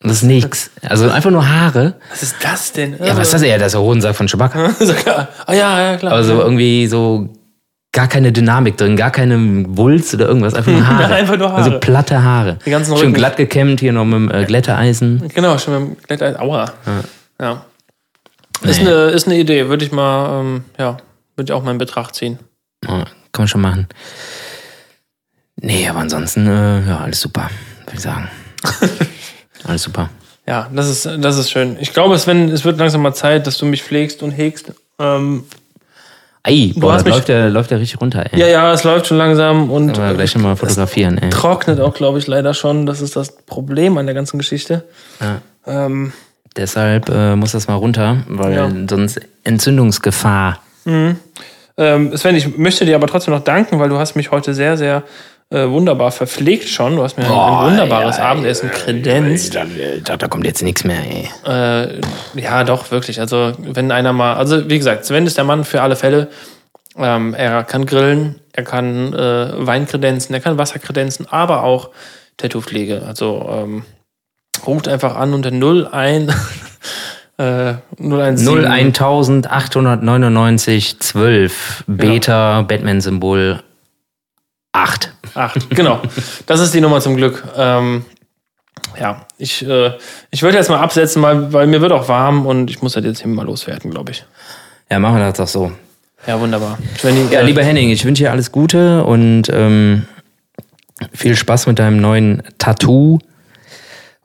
Das ist nix. Also einfach nur Haare. Was ist das denn? Ja, was ist das? Ja, das ist der Hodensack von Chewbacca. <laughs> Ah ja, ja, klar. Also irgendwie so gar keine Dynamik drin, gar keine Wulst oder irgendwas, einfach nur <laughs> Haare. Einfach nur Haare. Also platte Haare. Die ganzen Schön Rücken. glatt gekämmt, hier noch mit dem äh, Glätteisen. Genau, schon mit dem Glätteis. Aua. Ja. Ist, eine, ist eine Idee, würde ich mal, ähm, ja, würde ich auch mal in Betracht ziehen. Ja, kann man schon machen. Nee, aber ansonsten, äh, ja, alles super, würde ich sagen. <laughs> alles super. Ja, das ist, das ist schön. Ich glaube, Sven, es wird langsam mal Zeit, dass du mich pflegst und hegst. Ähm, Ey, boah, das läuft der, läuft der richtig runter, ey. ja, ja, es läuft schon langsam und Aber gleich nochmal fotografieren, ey. trocknet auch, glaube ich, leider schon. Das ist das Problem an der ganzen Geschichte. Ja. Ähm, Deshalb äh, muss das mal runter, weil Ja. sonst Entzündungsgefahr. ähm, Sven, ich möchte dir aber trotzdem noch danken, weil du hast mich heute sehr, sehr äh, wunderbar verpflegt schon. Du hast mir ein, ein wunderbares Abendessen kredenzt. Da, da, da kommt jetzt nichts mehr, ey. Äh, ja, doch, wirklich. Also, wenn einer mal, also wie gesagt, Sven ist der Mann für alle Fälle. Ähm, er kann grillen, er kann äh, Wein kredenzen, er kann Wasser kredenzen, aber auch Tattoo-Pflege. Also ähm, ruft einfach an unter 01 <laughs> äh, 017 01899 12 Beta Batman-Symbol 8. Acht, genau. Das ist die Nummer zum Glück. Ähm, ja, ich, äh, ich würde jetzt mal absetzen, mal, weil mir wird auch warm und ich muss das jetzt hier mal loswerden, glaube ich. Ja, machen wir das doch so. Ja, wunderbar. Svenny, Ja, äh, lieber Henning, ich wünsche dir alles Gute und ähm, viel Spaß mit deinem neuen Tattoo.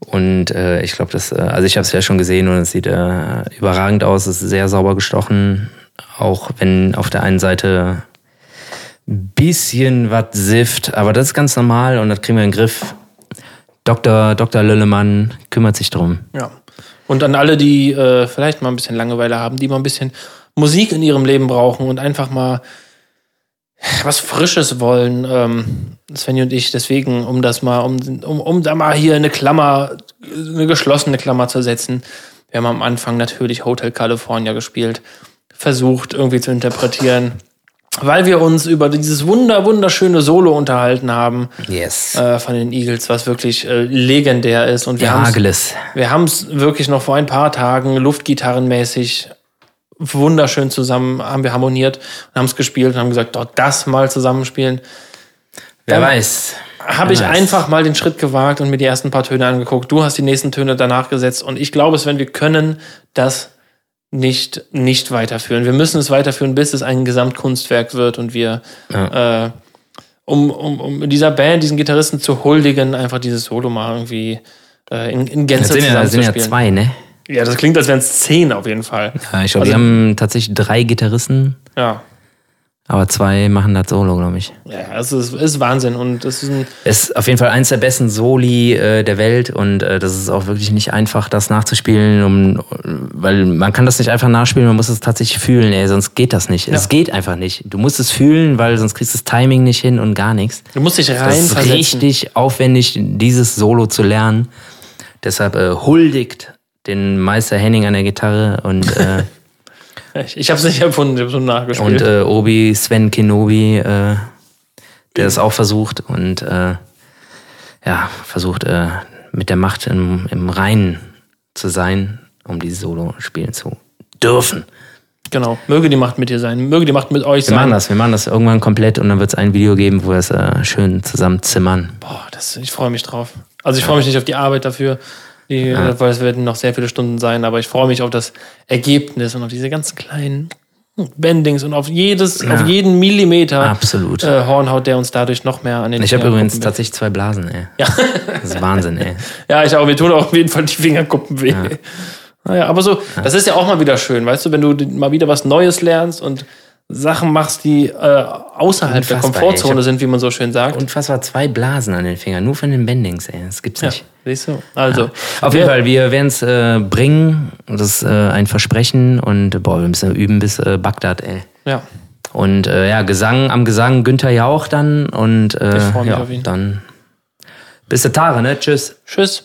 Und äh, ich glaube, das, äh, also ich habe es ja schon gesehen und es sieht äh, überragend aus. Es ist sehr sauber gestochen, auch wenn auf der einen Seite bisschen was sifft, aber das ist ganz normal und das kriegen wir in den Griff. Dr. Dr. Löllemann kümmert sich drum. Ja. Und an alle, die äh, vielleicht mal ein bisschen Langeweile haben, die mal ein bisschen Musik in ihrem Leben brauchen und einfach mal was Frisches wollen, ähm, Svenny und ich, deswegen, um das mal, um, um, um da mal hier eine Klammer, eine geschlossene Klammer zu setzen. Wir haben am Anfang natürlich Hotel California gespielt, versucht irgendwie zu interpretieren, weil wir uns über dieses wunder, wunderschöne Solo unterhalten haben Yes. äh, von den Eagles, was wirklich äh, legendär ist. Und wir wir haben es wirklich noch vor ein paar Tagen luftgitarrenmäßig wunderschön zusammen, haben wir harmoniert und haben es gespielt und haben gesagt, doch das mal zusammenspielen. Wer Dann- weiß. Habe ich weiß. einfach mal den Schritt gewagt und mir die ersten paar Töne angeguckt. Du hast die nächsten Töne danach gesetzt und ich glaube, Sven, wir können das nicht, nicht weiterführen. Wir müssen es weiterführen, bis es ein Gesamtkunstwerk wird und wir, Ja. äh, um, um, um dieser Band, diesen Gitarristen zu huldigen, einfach dieses Solo mal irgendwie äh, in, in Das Gänze sind ja, das sind ja zwei, ne? Ja, das klingt, als wären es zehn auf jeden Fall. Ja, ich glaube, Also- die haben tatsächlich drei Gitarristen, Ja, aber zwei machen das Solo, glaube ich. ja es ist, ist Wahnsinn und es ist ein, Es ist auf jeden Fall eins der besten Soli äh, der Welt und äh, das ist auch wirklich nicht einfach, das nachzuspielen, um, weil man kann das nicht einfach nachspielen, man muss es tatsächlich fühlen, ey, sonst geht das nicht. Es geht einfach nicht. Du musst es fühlen, weil sonst kriegst du das Timing nicht hin und gar nichts. du musst dich Das ist reinversetzen. richtig aufwendig, dieses Solo zu lernen. Deshalb äh, huldigt den Meister Henning an der Gitarre und, äh, <laughs> Ich, ich habe es nicht erfunden, ich habe so nachgespielt. und äh, Obi Sven Kenobi, äh, der es auch versucht und äh, ja, versucht äh, mit der Macht im, im Reinen zu sein, um dieses Solo spielen zu dürfen. genau. Möge die Macht mit dir sein. Möge die Macht mit euch Wir machen sein. das, wir machen das irgendwann komplett und dann wird es ein Video geben, wo wir es äh, schön zusammen zimmern. Boah, das, ich freue mich drauf. Also ich freue mich nicht auf die Arbeit dafür, die, weil es werden noch sehr viele Stunden sein, aber ich freue mich auf das Ergebnis und auf diese ganzen kleinen Bendings und auf jedes, auf jeden Millimeter Absolut. äh, Hornhaut, der uns dadurch noch mehr an den Ich habe übrigens tatsächlich zwei Blasen, ey. Das ist Wahnsinn, ey. <laughs> Ja, ich auch. Mir tun auch auf jeden Fall die Fingerkuppen weh. Naja, aber so, das ist ja auch mal wieder schön, weißt du, wenn du mal wieder was Neues lernst und Sachen machst, die äh, außerhalb der Unfassbar. Ich Komfortzone sind, wie man so schön sagt. Unfassbar zwei Blasen an den Fingern, nur von den Bendings, ey. Das gibt's ja, nicht. siehst du? Also, Auf jeden Fall, wir werden es äh, bringen. Das ist äh, ein Versprechen und äh, boah, wir müssen üben bis äh, Bagdad, ey. Ja, Und äh, ja, Gesang am Gesang Günther Jauch dann und äh, Ich mich ja, auf ihn. dann bis der Tage, ne? Tschüss. tschüss.